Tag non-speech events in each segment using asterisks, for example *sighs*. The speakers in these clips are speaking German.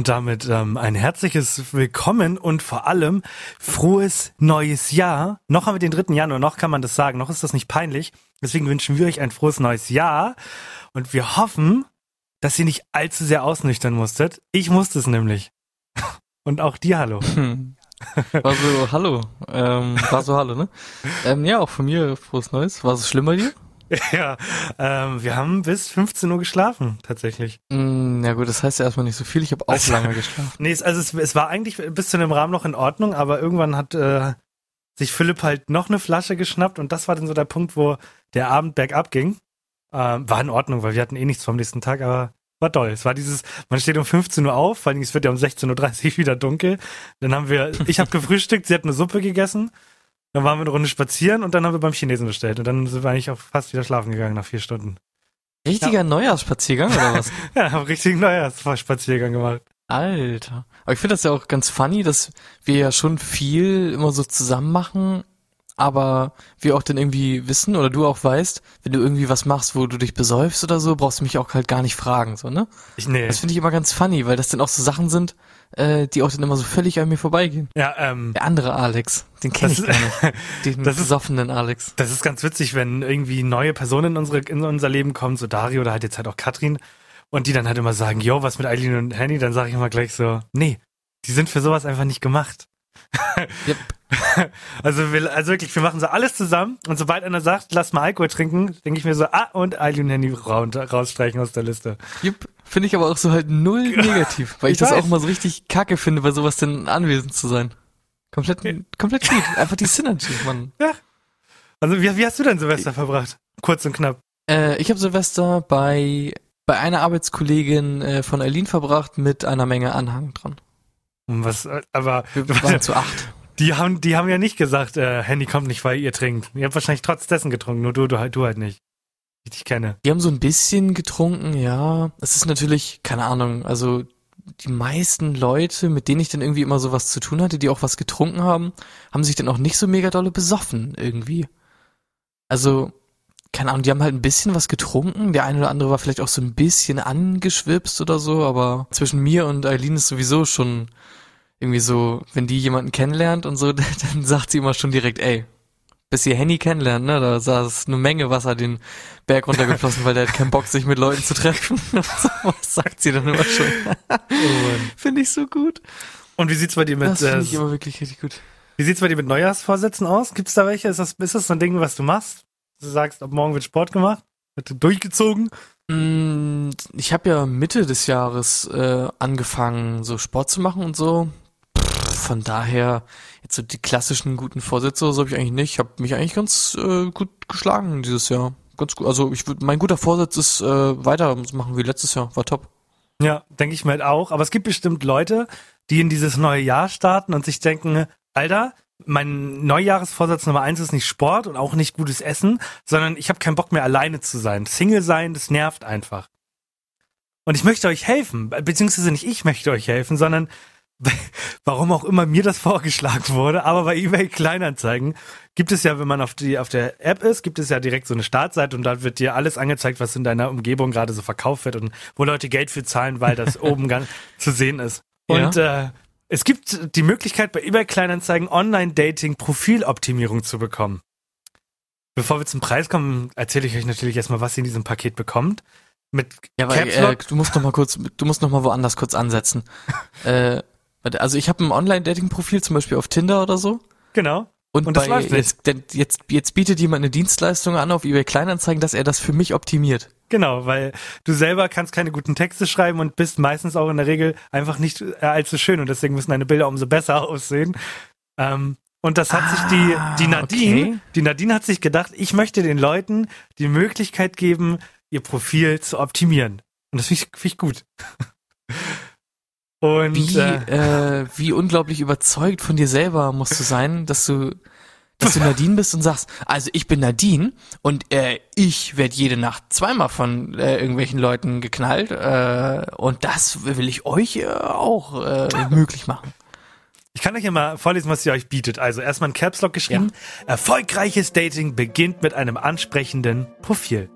Und damit ähm, ein herzliches Willkommen und vor allem frohes neues Jahr. Noch haben wir den 3. Januar, noch kann man das sagen, noch ist das nicht peinlich. Deswegen wünschen wir euch ein frohes neues Jahr und wir hoffen, dass ihr nicht allzu sehr ausnüchtern musstet. Ich musste es nämlich. *laughs* Und auch dir hallo. Hm. War so, hallo. Ähm, war so, hallo, ne? *laughs* Ähm, ja, auch von mir frohes Neues. War es schlimm bei dir? *laughs* Ja, ähm, wir haben bis 15 Uhr geschlafen, tatsächlich. Mm, ja gut, das heißt ja erstmal nicht so viel. Ich habe auch Also- lange *laughs* geschlafen. Nee, es, also es, es war eigentlich bis zu dem Rahmen noch in Ordnung, aber irgendwann hat äh, sich Philipp halt noch eine Flasche geschnappt und das war dann so der Punkt, wo der Abend bergab ging. Ähm, war in Ordnung, weil wir hatten eh nichts vom nächsten Tag, aber war toll. Es war dieses, man steht um 15 Uhr auf, vor allem es wird ja um 16.30 Uhr *laughs* wieder dunkel. Dann haben wir, ich habe gefrühstückt, sie hat eine Suppe gegessen. Dann waren wir eine Runde spazieren und dann haben wir beim Chinesen bestellt. Und dann sind wir eigentlich auch fast wieder schlafen gegangen nach vier Stunden. Richtiger Neujahrsspaziergang oder was? *laughs* Ja, haben richtig Neujahrsspaziergang gemacht. Alter. Aber ich finde das ja auch ganz funny, dass wir ja schon viel immer so zusammen machen, aber wir auch dann irgendwie wissen oder du auch weißt, wenn du irgendwie was machst, wo du dich besäufst oder so, brauchst du mich auch halt gar nicht fragen, so, ne? Ich, nee. Das finde ich immer ganz funny, weil das dann auch so Sachen sind, äh, die auch dann immer so völlig an mir vorbeigehen. Ja, ähm, Der andere Alex, den kenne ich ist- gar nicht. *laughs* Den das ist- besoffenen Alex. Das ist ganz witzig, wenn irgendwie neue Personen in, unsere, in unser Leben kommen, so Dario oder halt jetzt halt auch Katrin, und die dann halt immer sagen, yo, was mit Eileen und Henny, dann sage ich immer gleich so, nee, die sind für sowas einfach nicht gemacht. Yep. *laughs* Also, wir, also wirklich, wir machen so alles zusammen und sobald einer sagt, lass mal Alkohol trinken, denke ich mir so, ah, und Eileen ra rausstreichen aus der Liste. Jupp, finde ich aber auch so halt null *laughs* negativ, weil ich, Ich das weiß. auch mal so richtig kacke finde, bei sowas denn anwesend zu sein. Komplett, komplett gut. Einfach die Synergy, Mann. *laughs* Also, wie, wie hast du denn Silvester verbracht? Kurz und knapp. Äh, ich habe Silvester bei, bei einer Arbeitskollegin äh, von Eileen verbracht mit einer Menge Anhang dran. Was, äh, aber Wir waren zu acht. die haben, die haben ja nicht gesagt, äh, Henny kommt nicht, weil ihr trinkt. Ihr habt wahrscheinlich trotz dessen getrunken, nur du, du halt, du halt nicht. Ich dich kenne. Die haben so ein bisschen getrunken, ja. Es ist natürlich, keine Ahnung, also die meisten Leute, mit denen ich dann irgendwie immer sowas zu tun hatte, die auch was getrunken haben, haben sich dann auch nicht so mega dolle besoffen irgendwie. Also, keine Ahnung, die haben halt ein bisschen was getrunken. Der eine oder andere war vielleicht auch so ein bisschen angeschwipst oder so, aber zwischen mir und Eileen ist sowieso schon irgendwie so, wenn die jemanden kennenlernt und so, *laughs* dann sagt sie immer schon direkt, ey, bis ihr Henny kennenlernt, ne, da saß eine Menge Wasser den Berg runtergeflossen, weil der hat keinen Bock, sich mit Leuten zu treffen. *laughs* Was sagt sie dann immer schon? Finde ich so gut. Und wie sieht's bei dir mit, Das äh, finde ich immer wirklich richtig gut. wie sieht's bei dir mit Neujahrsvorsätzen aus? Gibt's da welche? Ist das, ist das so ein Ding, was du machst? Du sagst, ab morgen wird Sport gemacht? Wird durchgezogen? Mm, Ich habe ja Mitte des Jahres äh, angefangen, so Sport zu machen und so. Von daher, jetzt so die klassischen guten Vorsätze so habe ich eigentlich nicht. Ich habe mich eigentlich ganz äh, gut geschlagen dieses Jahr. Ganz gut. Also ich mein guter Vorsatz ist, äh, weitermachen wie letztes Jahr. War top. Ja, denke ich mir halt auch. Aber es gibt bestimmt Leute, die in dieses neue Jahr starten und sich denken, Alter, mein Neujahresvorsatz Nummer eins ist nicht Sport und auch nicht gutes Essen, sondern ich habe keinen Bock mehr alleine zu sein. Single sein, das nervt einfach. Und ich möchte euch helfen, beziehungsweise nicht ich möchte euch helfen, sondern *laughs* warum auch immer mir das vorgeschlagen wurde, aber bei eBay Kleinanzeigen gibt es ja, wenn man auf die auf der App ist, gibt es ja direkt so eine Startseite und da wird dir alles angezeigt, was in deiner Umgebung gerade so verkauft wird und wo Leute Geld für zahlen, weil das *laughs* oben ganz zu sehen ist. Und äh, es gibt die Möglichkeit bei eBay Kleinanzeigen Online-Dating Profiloptimierung zu bekommen. Bevor wir zum Preis kommen, erzähle ich euch natürlich erstmal, was ihr in diesem Paket bekommt. Mit Ja, aber Caps äh, du musst noch mal kurz, du musst noch mal woanders kurz ansetzen. *laughs* äh, also ich habe ein Online-Dating-Profil, zum Beispiel auf Tinder oder so. Genau. Und, Und das bei, läuft nicht. jetzt, denn jetzt, jetzt bietet jemand eine Dienstleistung an auf eBay Kleinanzeigen, dass er das für mich optimiert. Genau, weil du selber kannst keine guten Texte schreiben und bist meistens auch in der Regel einfach nicht äh, allzu schön und deswegen müssen deine Bilder umso besser *laughs* aussehen. Ähm, und das hat sich die, die Ah, Nadine, okay. die Nadine hat sich gedacht, ich möchte den Leuten die Möglichkeit geben, ihr Profil zu optimieren. Und das finde ich, find ich gut. *laughs* Und Wie, äh, äh, wie unglaublich überzeugt von dir selber musst du sein, dass du, dass du *laughs* Nadine bist und sagst, also ich bin Nadine und äh, ich werde jede Nacht zweimal von äh, irgendwelchen Leuten geknallt äh, und das will ich euch äh, auch äh, *laughs* möglich machen. Ich kann euch ja mal vorlesen, was sie euch bietet. Also erstmal ein Caps Lock geschrieben. Erfolgreiches Dating beginnt mit einem ansprechenden Profil.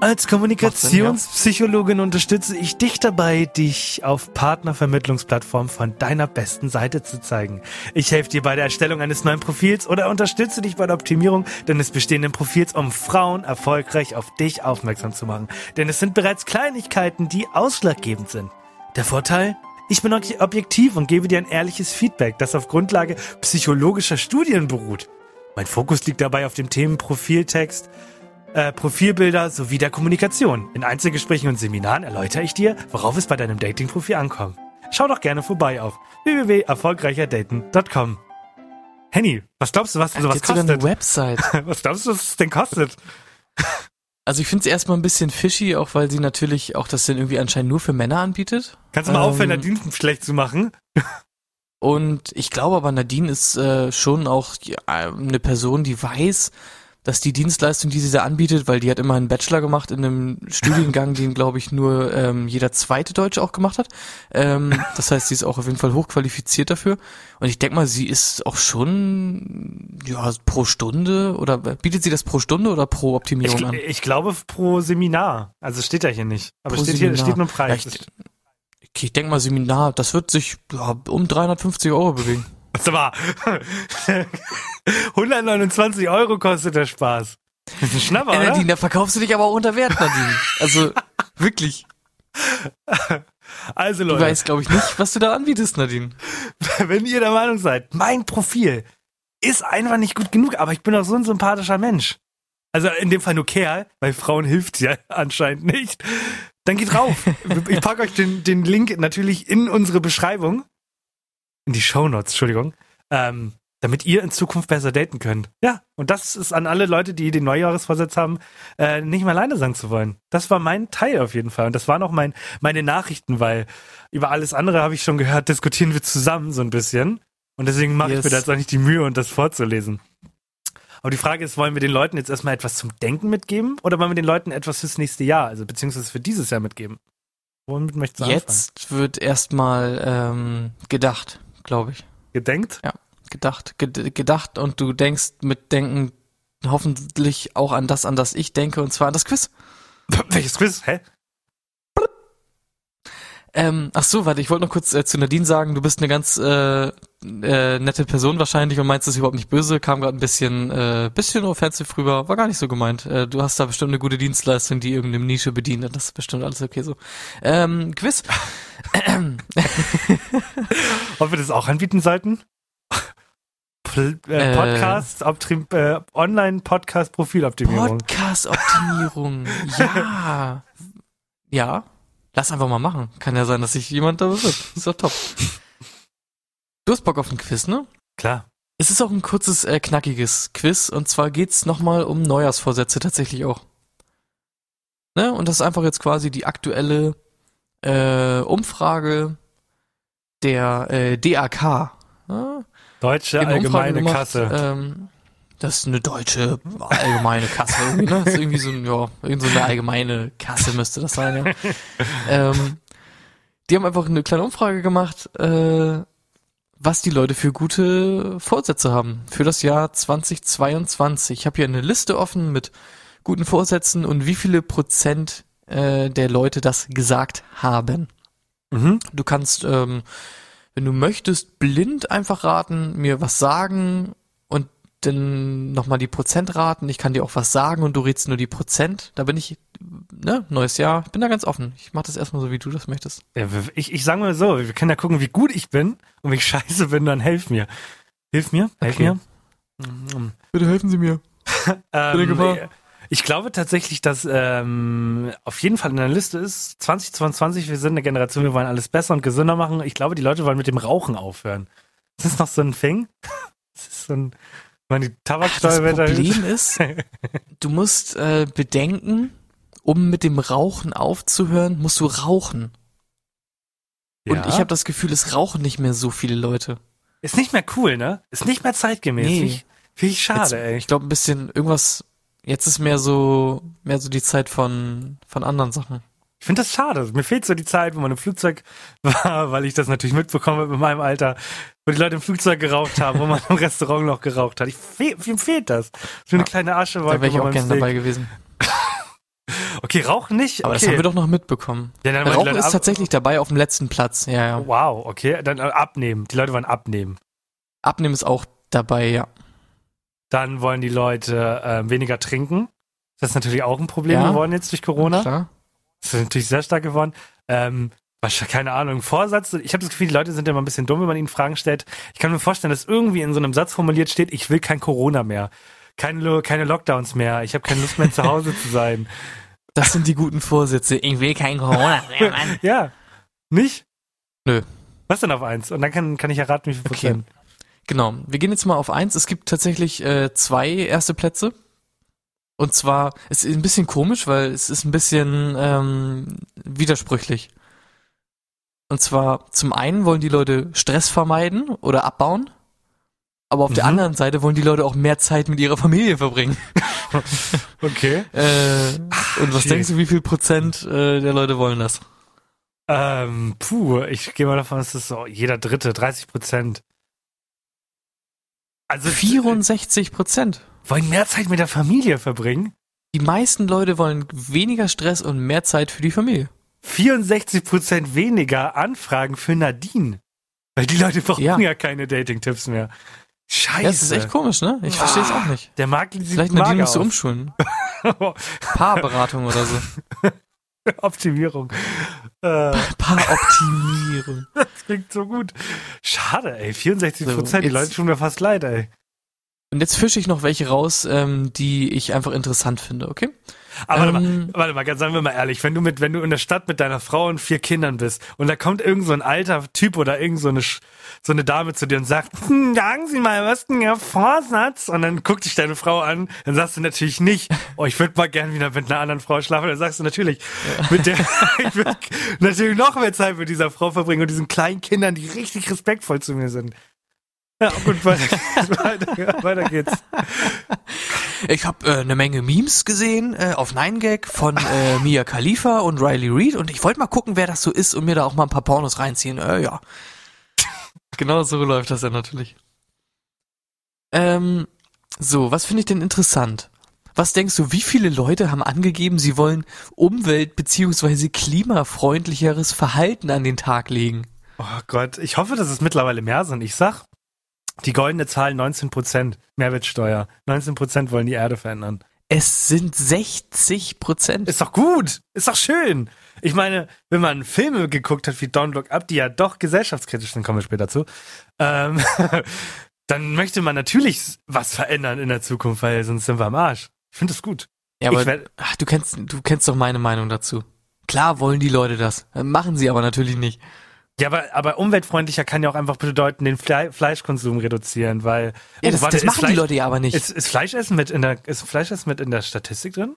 Als Kommunikationspsychologin unterstütze ich dich dabei, dich auf Partnervermittlungsplattformen von deiner besten Seite zu zeigen. Ich helfe dir bei der Erstellung eines neuen Profils oder unterstütze dich bei der Optimierung deines bestehenden Profils, um Frauen erfolgreich auf dich aufmerksam zu machen. Denn es sind bereits Kleinigkeiten, die ausschlaggebend sind. Der Vorteil? Ich bin objektiv und gebe dir ein ehrliches Feedback, das auf Grundlage psychologischer Studien beruht. Mein Fokus liegt dabei auf dem Themen Profiltext, äh, Profilbilder sowie der Kommunikation. In Einzelgesprächen und Seminaren erläutere ich dir, worauf es bei deinem Datingprofil ankommt. Schau doch gerne vorbei auf www.erfolgreicherdaten.com. Henny, was glaubst du, was Ach, sowas sogar kostet? eine Website. *laughs* Was glaubst du, was es denn kostet? Also ich finde es erstmal ein bisschen fishy, auch weil sie natürlich auch das dann irgendwie anscheinend nur für Männer anbietet. Kannst du mal aufhören, Ähm, Nadine schlecht zu machen? Und ich glaube aber, Nadine ist äh, schon auch ja, eine Person, die weiß, dass die Dienstleistung, die sie da anbietet, weil die hat immer einen Bachelor gemacht in einem Studiengang, den glaube ich nur ähm, jeder zweite Deutsche auch gemacht hat. Ähm, *laughs* das heißt, sie ist auch auf jeden Fall hochqualifiziert dafür. Und ich denke mal, sie ist auch schon ja pro Stunde oder bietet sie das pro Stunde oder pro Ich, Optimierung an? ich glaube pro Seminar. Also steht da hier nicht. Aber Pro steht hier Seminar. steht nur Ja, Preis. ich, okay, ich denke mal, Seminar, das wird sich ja, um 350 Euro bewegen. Sag mal, 129 Euro kostet der Spaß. Das ist ein Schnapper, oder? Nadine, da verkaufst du dich aber auch unter Wert, Nadine. Also, wirklich. Also Du Leute, weißt, glaube ich, nicht, was du da anbietest, Nadine. wenn ihr der Meinung seid, mein Profil ist einfach nicht gut genug, aber ich bin auch so ein sympathischer Mensch. Also in dem Fall nur Kerl, weil Frauen hilft ja anscheinend nicht. Dann geht rauf. *laughs* Ich packe euch den, den Link natürlich in unsere Beschreibung. In die Shownotes, Entschuldigung. Ähm, damit ihr in Zukunft besser daten könnt. Ja, und das ist an alle Leute, die den Neujahresvorsatz haben, äh, nicht mehr alleine sein zu wollen. Das war mein Teil auf jeden Fall. Und das waren auch mein, meine Nachrichten, weil über alles andere habe ich schon gehört, diskutieren wir zusammen so ein bisschen. Und deswegen mache ich Yes. mir da jetzt auch nicht die Mühe, und das vorzulesen. Aber die Frage ist, wollen wir den Leuten jetzt erstmal etwas zum Denken mitgeben oder wollen wir den Leuten etwas fürs nächste Jahr, also beziehungsweise für dieses Jahr mitgeben? Womit möchtest du anfangen? Jetzt wird erstmal ähm, gedacht, glaube ich. Gedenkt? Gedacht, ged gedacht und du denkst mit Denken hoffentlich auch an das, an das ich denke, und zwar an das Quiz. *laughs* Welches Quiz? Hä? Ähm, ach so, warte, ich wollte noch kurz äh, zu Nadine sagen, du bist eine ganz äh, äh, nette Person wahrscheinlich und meinst es überhaupt nicht böse, kam gerade ein bisschen äh, bisschen offensive rüber, war gar nicht so gemeint. Äh, du hast da bestimmt eine gute Dienstleistung, die irgendeine Nische bedient, das ist bestimmt alles okay so. Ähm, Quiz. *laughs* Ob wir das auch anbieten sollten? Äh, Äh. Podcast, äh, Online-Podcast-Profiloptimierung. Podcast-Optimierung. ja. Ja. Lass einfach mal machen. Kann ja sein, dass sich jemand da bewirbt. Ist doch top. Du hast Bock auf ein Quiz, ne? Klar. Es ist auch ein kurzes, äh, knackiges Quiz und zwar geht's nochmal um Neujahrsvorsätze tatsächlich auch. Ne? Und das ist einfach jetzt quasi die aktuelle äh, Umfrage der äh, DAK. Ne? Deutsche Allgemeine gemacht, Kasse. Ähm, das ist eine deutsche allgemeine Kasse irgendwie, *laughs* ne? Das ist irgendwie so, ein, ja, irgend so eine allgemeine Kasse müsste das sein, ja. *laughs* ähm, die haben einfach eine kleine Umfrage gemacht, äh, was die Leute für gute Vorsätze haben für das Jahr 2022. Ich habe hier eine Liste offen mit guten Vorsätzen und wie viele Prozent äh, der Leute das gesagt haben. Mhm. Du kannst, ähm, wenn du möchtest, blind einfach raten, mir was sagen und dann nochmal die Prozent raten. Ich kann dir auch was sagen und du rätst nur die Prozent. Da bin ich, ne, neues Jahr, ich bin da ganz offen. Ich mach das erstmal so, wie du das möchtest. Ja, ich, ich sag mal so, wir können ja gucken, wie gut ich bin und wie ich *laughs* scheiße bin, dann helf mir. Hilf mir, helf Okay. mir. Bitte helfen Sie mir. *laughs* Ähm, ich glaube tatsächlich, dass ähm, auf jeden Fall in der Liste ist 2022, wir sind eine Generation, wir wollen alles besser und gesünder machen. Ich glaube, die Leute wollen mit dem Rauchen aufhören. Ist das noch so ein Thing? *laughs* Das ist so ein, ich meine, die Das Tabaksteuer wird erhöht. Problem ist, du musst äh, bedenken, um mit dem Rauchen aufzuhören, musst du rauchen. Und Ja. ich habe das Gefühl, es rauchen nicht mehr so viele Leute. Ist nicht mehr cool, ne? Ist nicht mehr zeitgemäß. Nee. Finde ich, find ich schade, Jetzt, ey. Ich glaube ein bisschen irgendwas. Jetzt ist mehr so mehr so die Zeit von von anderen Sachen. Ich finde das schade. Mir fehlt so die Zeit, wo man im Flugzeug *laughs* war, weil ich das natürlich mitbekomme mit meinem Alter, wo die Leute im Flugzeug geraucht haben, wo man im *laughs* Restaurant noch geraucht hat. Ich, fe mir fehlt das. So eine Ja. kleine Asche Da wäre ich auch gerne dabei gewesen. Okay, Rauchen nicht? Aber okay. das haben wir doch noch mitbekommen. Ja, dann Rauchen ist tatsächlich dabei auf dem letzten Platz. Ja, ja. Wow, okay. Dann äh, abnehmen. Die Leute wollen abnehmen. Abnehmen ist auch dabei, ja. Dann wollen die Leute äh, weniger trinken. Das ist natürlich auch ein Problem Ja. geworden jetzt durch Corona. Klar. Das ist natürlich sehr stark geworden. Ähm, wahrscheinlich, keine Ahnung, Vorsatz. Ich habe das Gefühl, die Leute sind immer ein bisschen dumm, wenn man ihnen Fragen stellt. Ich kann mir vorstellen, dass irgendwie in so einem Satz formuliert steht, ich will kein Corona mehr. Keine, keine Lockdowns mehr. Ich habe keine Lust mehr zu Hause zu sein. *laughs* Das sind die guten Vorsätze. Ich will kein Corona *laughs* mehr, Mann. Ja. Nicht? Nö. Was denn auf eins? Und dann kann, kann ich erraten, wie viel Okay. Prozent. Genau. Wir gehen jetzt mal auf eins. Es gibt tatsächlich äh, zwei erste Plätze. Und zwar, es ist ein bisschen komisch, weil es ist ein bisschen ähm, widersprüchlich. Und zwar, zum einen wollen die Leute Stress vermeiden oder abbauen. Aber auf der Mhm. anderen Seite wollen die Leute auch mehr Zeit mit ihrer Familie verbringen. *laughs* *laughs* Okay. Äh, und was shit. denkst du, wie viel Prozent äh, der Leute wollen das? Ähm, puh, ich gehe mal davon, dass das so jeder Dritte, 30 Prozent. Also 64 Prozent. wollen mehr Zeit mit der Familie verbringen. Die meisten Leute wollen weniger Stress und mehr Zeit für die Familie. 64 Prozent weniger Anfragen für Nadine. Weil die Leute brauchen ja, Ja. keine Dating-Tipps mehr. Scheiße. Ja, das ist echt komisch, ne? Ich verstehe es auch nicht. Der Markt sieht Vielleicht musst du aus. umschulen. *laughs* Paarberatung oder so. *laughs* Optimierung. Äh, *laughs* Paaroptimierung. das klingt so gut. Schade, ey. 64 Prozent. So, die Leute tun mir fast leid, ey. Und jetzt fische ich noch welche raus, ähm, die ich einfach interessant finde, okay? Aber warte, mal, Ähm, warte mal, ganz sagen wir mal ehrlich, wenn du mit, wenn du in der Stadt mit deiner Frau und vier Kindern bist und da kommt irgend so ein alter Typ oder irgend so eine, so eine Dame zu dir und sagt, hm, sagen Sie mal, was ist denn Ihr Vorsatz? Und dann guckt dich deine Frau an, dann sagst du natürlich nicht, oh, ich würde mal gern wieder mit einer anderen Frau schlafen. Dann sagst du natürlich, mit der, *laughs* ich würde natürlich noch mehr Zeit mit dieser Frau verbringen und diesen kleinen Kindern, die richtig respektvoll zu mir sind. *laughs* Ja, gut, weiter geht's. Weiter, weiter geht's. Ich habe äh, eine Menge Memes gesehen äh, auf 9gag von äh, Mia Khalifa und Riley Reid und ich wollte mal gucken, wer das so ist und mir da auch mal ein paar Pornos reinziehen. Äh, ja. genau so läuft das ja natürlich. Ähm, so, was finde ich denn interessant? Was denkst du, wie viele Leute haben angegeben, sie wollen umwelt- bzw. klimafreundlicheres Verhalten an den Tag legen? Oh Gott, ich hoffe, dass es mittlerweile mehr sind. Ich sag, die goldene Zahl 19% Mehrwertsteuer. 19% wollen die Erde verändern. Es sind 60 Prozent. Ist doch gut. Ist doch schön. Ich meine, wenn man Filme geguckt hat wie Don't Look Up, die ja doch gesellschaftskritisch sind, kommen wir später zu, ähm, *laughs* dann möchte man natürlich was verändern in der Zukunft, weil sonst sind wir am Arsch. Ich finde das gut. Ja, aber werd, ach, du kennst, du kennst doch meine Meinung dazu. Klar wollen die Leute das. Machen sie aber natürlich nicht. Ja, aber, aber umweltfreundlicher kann ja auch einfach bedeuten, den Fle Fleischkonsum reduzieren, weil. Ja, Oh, das, warte, das machen die Fleisch- Leute ja aber nicht. Ist, ist Fleischessen mit in der, ist Fleischessen mit in der Statistik drin?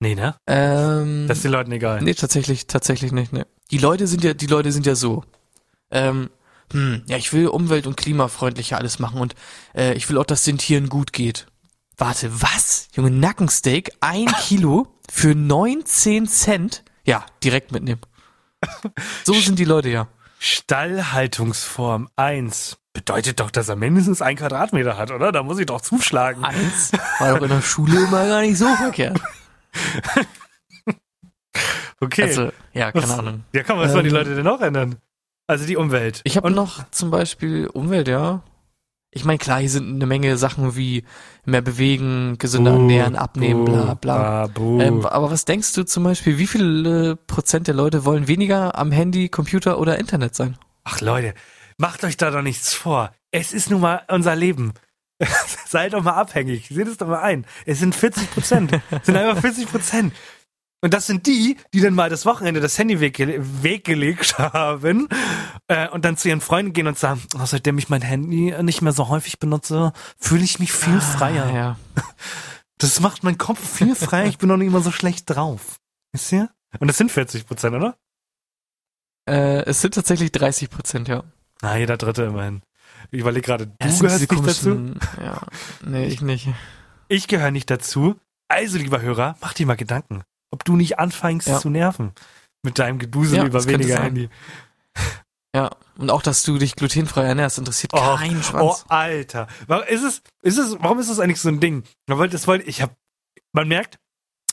Nee, ne? ähm, Das ist den Leuten egal. nee, tatsächlich, tatsächlich nicht. Ne. Die Leute sind ja, die Leute sind ja so. Ähm, hm, ja, ich will umwelt- und klimafreundlicher alles machen und äh, ich will auch, dass den Tieren gut geht. Warte, was? Junge, Nackensteak, ein *laughs* Kilo für 19 Cent? Ja, direkt mitnehmen. So sind die Leute ja. Stallhaltungsform 1 bedeutet doch, dass er mindestens ein Quadratmeter hat, oder? Da muss ich doch zuschlagen. Eins war doch in der Schule immer gar nicht so verkehrt. *laughs* Okay. Also, ja, keine Was- Ahnung. ja, komm, was sollen die ähm, Leute denn noch ändern? Also die Umwelt. Ich habe noch zum Beispiel Umwelt, ja. Ich meine, klar, hier sind eine Menge Sachen wie mehr bewegen, gesünder Buh, ernähren, abnehmen, buh, bla bla. ah, buh. Ähm, aber was denkst du zum Beispiel, wie viele Prozent der Leute wollen weniger am Handy, Computer oder Internet sein? Ach Leute, macht euch da doch nichts vor. Es ist nun mal unser Leben. *laughs* Seid doch mal abhängig. Seht es doch mal ein. Es sind 40 Prozent. Es sind einfach 40 Prozent. Und das sind die, die dann mal das Wochenende das Handy wegge weggelegt haben äh, und dann zu ihren Freunden gehen und sagen, oh, seitdem ich mein Handy nicht mehr so häufig benutze, fühle ich mich viel freier. Ah, ja. *laughs* Das macht meinen Kopf viel freier. Ich bin noch nicht immer so schlecht drauf. Wisst ihr? Und das sind 40 Prozent, oder? Äh, es sind tatsächlich 30 Prozent, ja. Na, jeder Dritte immerhin. Ich überlege gerade, du Ja, gehörst nicht dazu. Ja, nee, ich nicht. Ich gehöre nicht dazu. Also, lieber Hörer, mach dir mal Gedanken, ob du nicht anfängst Ja. zu nerven mit deinem Gedusel Ja, über weniger. Handy. Ja, und auch, dass du dich glutenfrei ernährst, interessiert Oh, keinen Oh, Schwanz. Alter. Warum ist es, ist es, warum ist das eigentlich so ein Ding? Das wollte, ich hab, man merkt,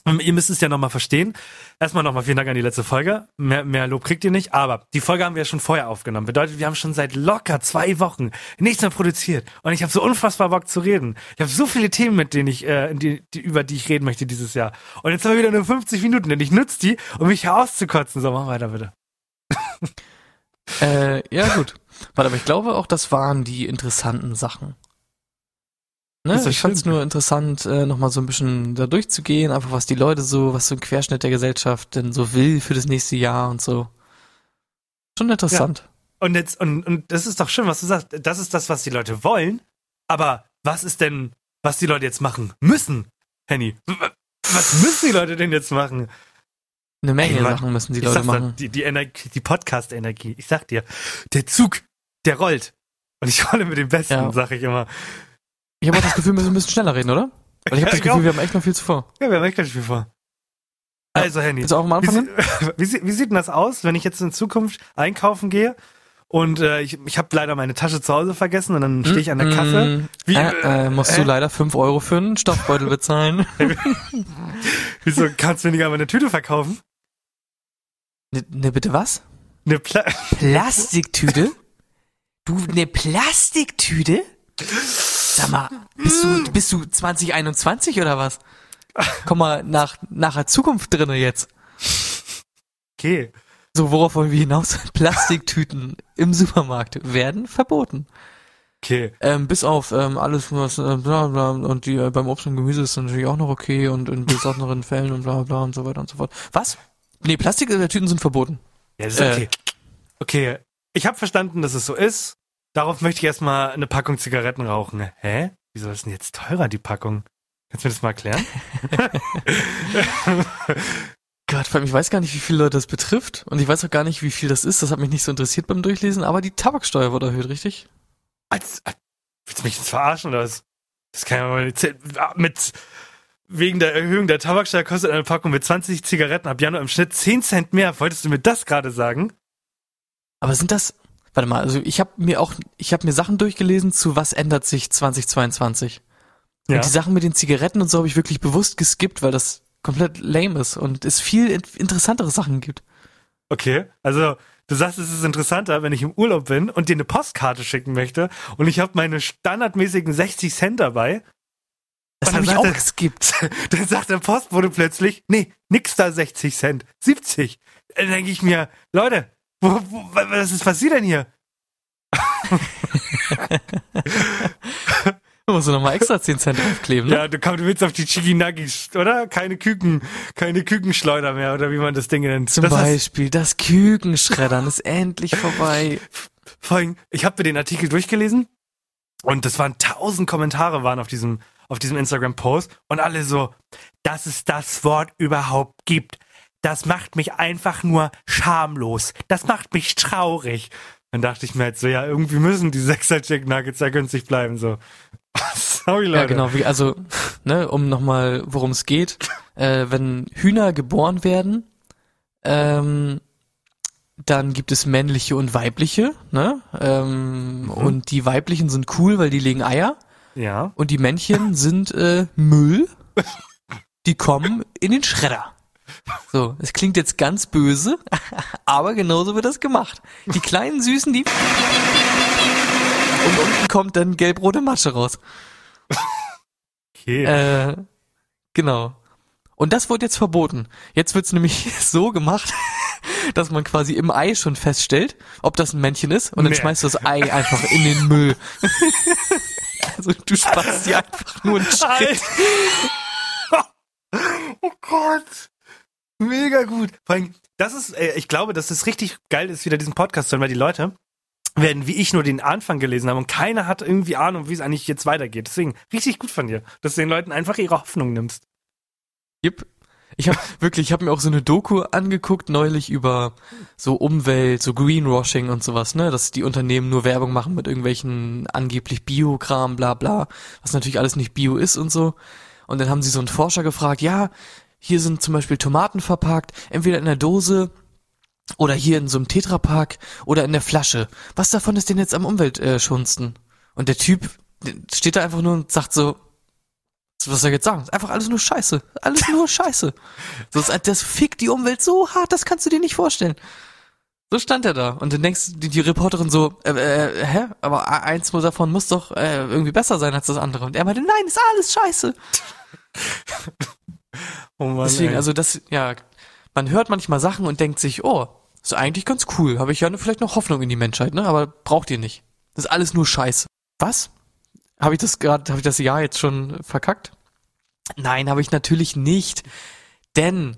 Ihr müsst es ja nochmal verstehen. Erstmal nochmal vielen Dank an die letzte Folge. Mehr, mehr Lob kriegt ihr nicht, aber die Folge haben wir ja schon vorher aufgenommen. Bedeutet, wir haben schon seit locker zwei Wochen nichts mehr produziert. Und ich habe so unfassbar Bock zu reden. Ich habe so viele Themen, mit denen ich, äh, die, die, über die ich reden möchte dieses Jahr. Und jetzt haben wir wieder nur 50 Minuten, denn ich nutze die, um mich hier auszukotzen. So, mach weiter bitte. Äh, ja, gut. Warte, aber ich glaube auch, das waren die interessanten Sachen. Ne? Ich fand es nur interessant, äh, nochmal so ein bisschen da durchzugehen, einfach was die Leute so, was so ein Querschnitt der Gesellschaft denn so will für das nächste Jahr und so. Schon interessant. Und jetzt, und, und das ist doch schön, was du sagst. Das ist das, was die Leute wollen. Aber was ist denn, was die Leute jetzt machen müssen, Henny? Was müssen die Leute denn jetzt machen? Eine Menge Ey, Mann, Sachen müssen die Leute machen. die, die, Energie, die Podcast-Energie. Ich sag dir, der Zug, der rollt. Und ich rolle mit dem Besten, Ja. sag ich immer. Ich habe auch das Gefühl, wir müssen ein bisschen schneller reden, oder? Weil ich habe das Gefühl, wir haben echt noch viel zuvor. Ja, wir haben echt gleich viel vor. Also, Henny. Willst du auch am Wie, Anfang? sie- *laughs* wie, sie- wie sieht denn das aus, wenn ich jetzt in Zukunft einkaufen gehe und äh, ich, ich habe leider meine Tasche zu Hause vergessen und dann stehe ich an der Kasse. Mm, Wie, äh, äh, musst du äh? leider 5 Euro für einen Stoffbeutel bezahlen. *laughs* Wieso kannst du nicht einmal eine Tüte verkaufen? ne, ne, bitte was? Eine Pla Plastiktüte? Du, ne Plastiktüte? *laughs* Sag mal, bist du, bist du 2021 oder was? Komm mal nach, nach der Zukunft drinne jetzt. Okay. So, worauf wollen wir hinaus? *laughs* Plastiktüten im Supermarkt werden verboten. Okay. Ähm, bis auf ähm, alles, was äh, bla bla und die äh, beim Obst und Gemüse ist natürlich auch noch okay und in besonderen Fällen und bla bla und so weiter und so fort. Was? Nee, Plastiktüten sind verboten. Ja, das ist Äh. okay. Okay. Ich habe verstanden, dass es so ist. Darauf möchte ich erstmal eine Packung Zigaretten rauchen. Hä? Wieso ist denn jetzt teurer, die Packung? Kannst du mir das mal erklären? *laughs* Gott, vor allem, ich weiß gar nicht, wie viele Leute das betrifft und ich weiß auch gar nicht, wie viel das ist. Das hat mich nicht so interessiert beim Durchlesen, aber die Tabaksteuer wurde erhöht, richtig? Als, als, willst du mich jetzt verarschen oder was? Das kann ja mal. Ah, mit wegen der Erhöhung der Tabaksteuer kostet eine Packung mit 20 Zigaretten ab Januar im Schnitt 10 Cent mehr. Wolltest du mir das gerade sagen? Aber sind das, warte mal, also ich habe mir auch, ich habe mir Sachen durchgelesen zu was ändert sich 2022. Ja. Und die Sachen mit den Zigaretten und so habe ich wirklich bewusst geskippt, weil das komplett lame ist und es viel in- interessantere Sachen gibt. Okay, also du sagst, es ist interessanter, wenn ich im Urlaub bin und dir eine Postkarte schicken möchte und ich habe meine standardmäßigen 60 Cent dabei. Das habe ich auch geskippt. *laughs* Dann sagt der Postbote plötzlich, nee, nix da 60 Cent, 70. Dann denke ich mir, Leute, wo, wo, was ist passiert denn hier? Da *laughs* musst du nochmal extra 10 Cent draufkleben, ne? Ja, du kommst, du willst auf die Chiginagis, oder? Keine Küken, keine Kükenschleuder mehr, oder wie man das Ding nennt. Zum das heißt, Beispiel, das Kükenschreddern ist endlich vorbei. vor allem, ich habe mir den Artikel durchgelesen und das waren tausend Kommentare waren auf diesem, auf diesem Instagram-Post und alle so, dass es das Wort überhaupt gibt. Das macht mich einfach nur schamlos. Das macht mich traurig. Dann dachte ich mir halt so, ja, irgendwie müssen die Sechser Chicken Nuggets ja günstig bleiben, so. *laughs* Sorry, Leute. Ja, genau, wie, also, ne, um nochmal, worum es geht, *laughs* äh, wenn Hühner geboren werden, ähm, dann gibt es männliche und weibliche, ne? Ähm, Mhm. Und die weiblichen sind cool, weil die legen Eier Ja. und die Männchen sind äh, Müll. *laughs* Die kommen in den Schredder. So, es klingt jetzt ganz böse, *laughs* aber genauso wird das gemacht. Die kleinen Süßen, die und unten kommt dann gelb-rote Masche raus. Okay. Äh, genau. Und das wurde jetzt verboten. Jetzt wird's nämlich *laughs* so gemacht, dass man quasi im Ei schon feststellt, ob das ein Männchen ist, und dann Nee. schmeißt du das Ei einfach in den Müll. *laughs* also du sparst dir einfach nur einen Schritt. oh Gott. Mega gut. Vor allem, das ist, äh, ich glaube, dass es richtig geil ist, wieder diesen Podcast zu hören, weil die Leute werden wie ich nur den Anfang gelesen haben und keiner hat irgendwie Ahnung, wie es eigentlich jetzt weitergeht. Deswegen richtig gut von dir, dass du den Leuten einfach ihre Hoffnung nimmst. Yep. Ich habe *laughs* wirklich, ich habe mir auch so eine Doku angeguckt neulich über so Umwelt, so Greenwashing und sowas, ne, dass die Unternehmen nur Werbung machen mit irgendwelchen angeblich Biokram, bla bla, was natürlich alles nicht Bio ist und so. Und dann haben sie so einen Forscher gefragt, ja, hier sind zum Beispiel Tomaten verpackt, entweder in der Dose oder hier in so einem Tetrapack oder in der Flasche. Was davon ist denn jetzt am umweltschonsten? Und der Typ steht da einfach nur und sagt so, Was soll ich jetzt sagen? Ist einfach alles nur Scheiße. Alles *laughs* nur Scheiße. Das, das fickt die Umwelt so hart, das kannst du dir nicht vorstellen. So stand er da. Und dann denkst die, die Reporterin so, äh, äh, hä? Aber eins davon muss doch äh, irgendwie besser sein als das andere. Und er meinte, nein, ist alles scheiße. *laughs* oh Mann, Deswegen, ey. also das, ja, man hört manchmal Sachen und denkt sich, oh, ist eigentlich ganz cool. Habe ich ja vielleicht noch Hoffnung in die Menschheit, ne? Aber braucht ihr nicht. Das ist alles nur Scheiße. Was? Habe ich das gerade, habe ich das Jahr jetzt schon verkackt? Nein, habe ich natürlich nicht. Denn